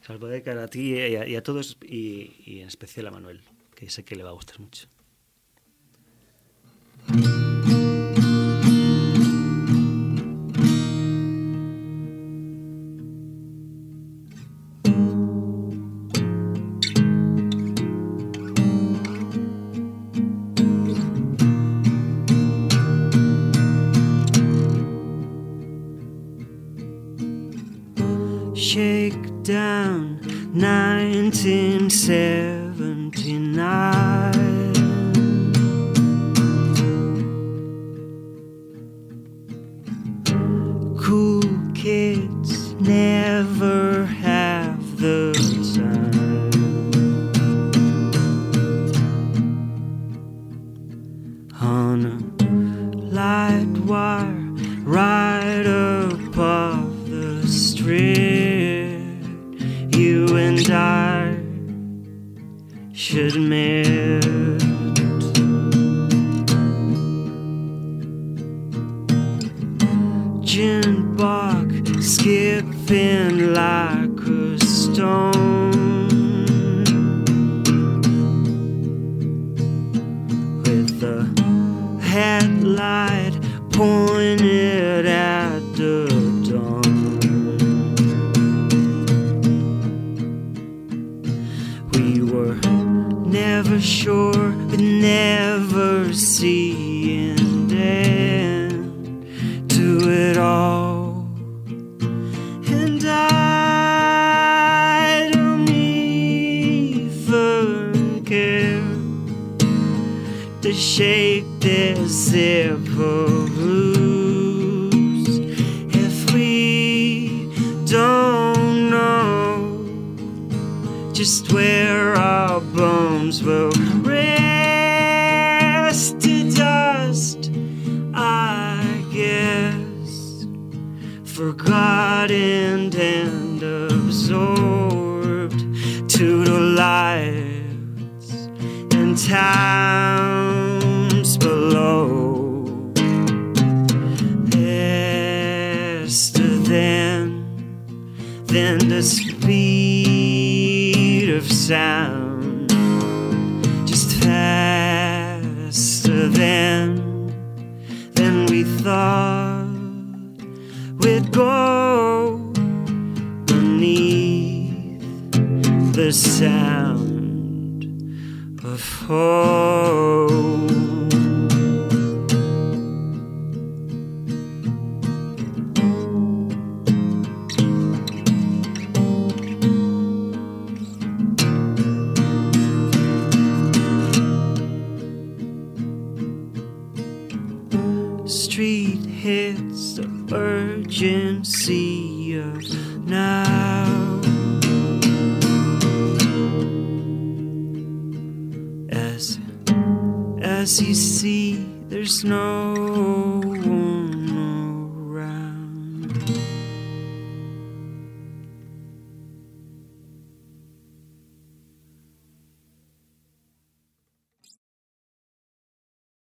se la a ti y a, y a todos, y, y en especial a Manuel, que sé que le va a gustar mucho. said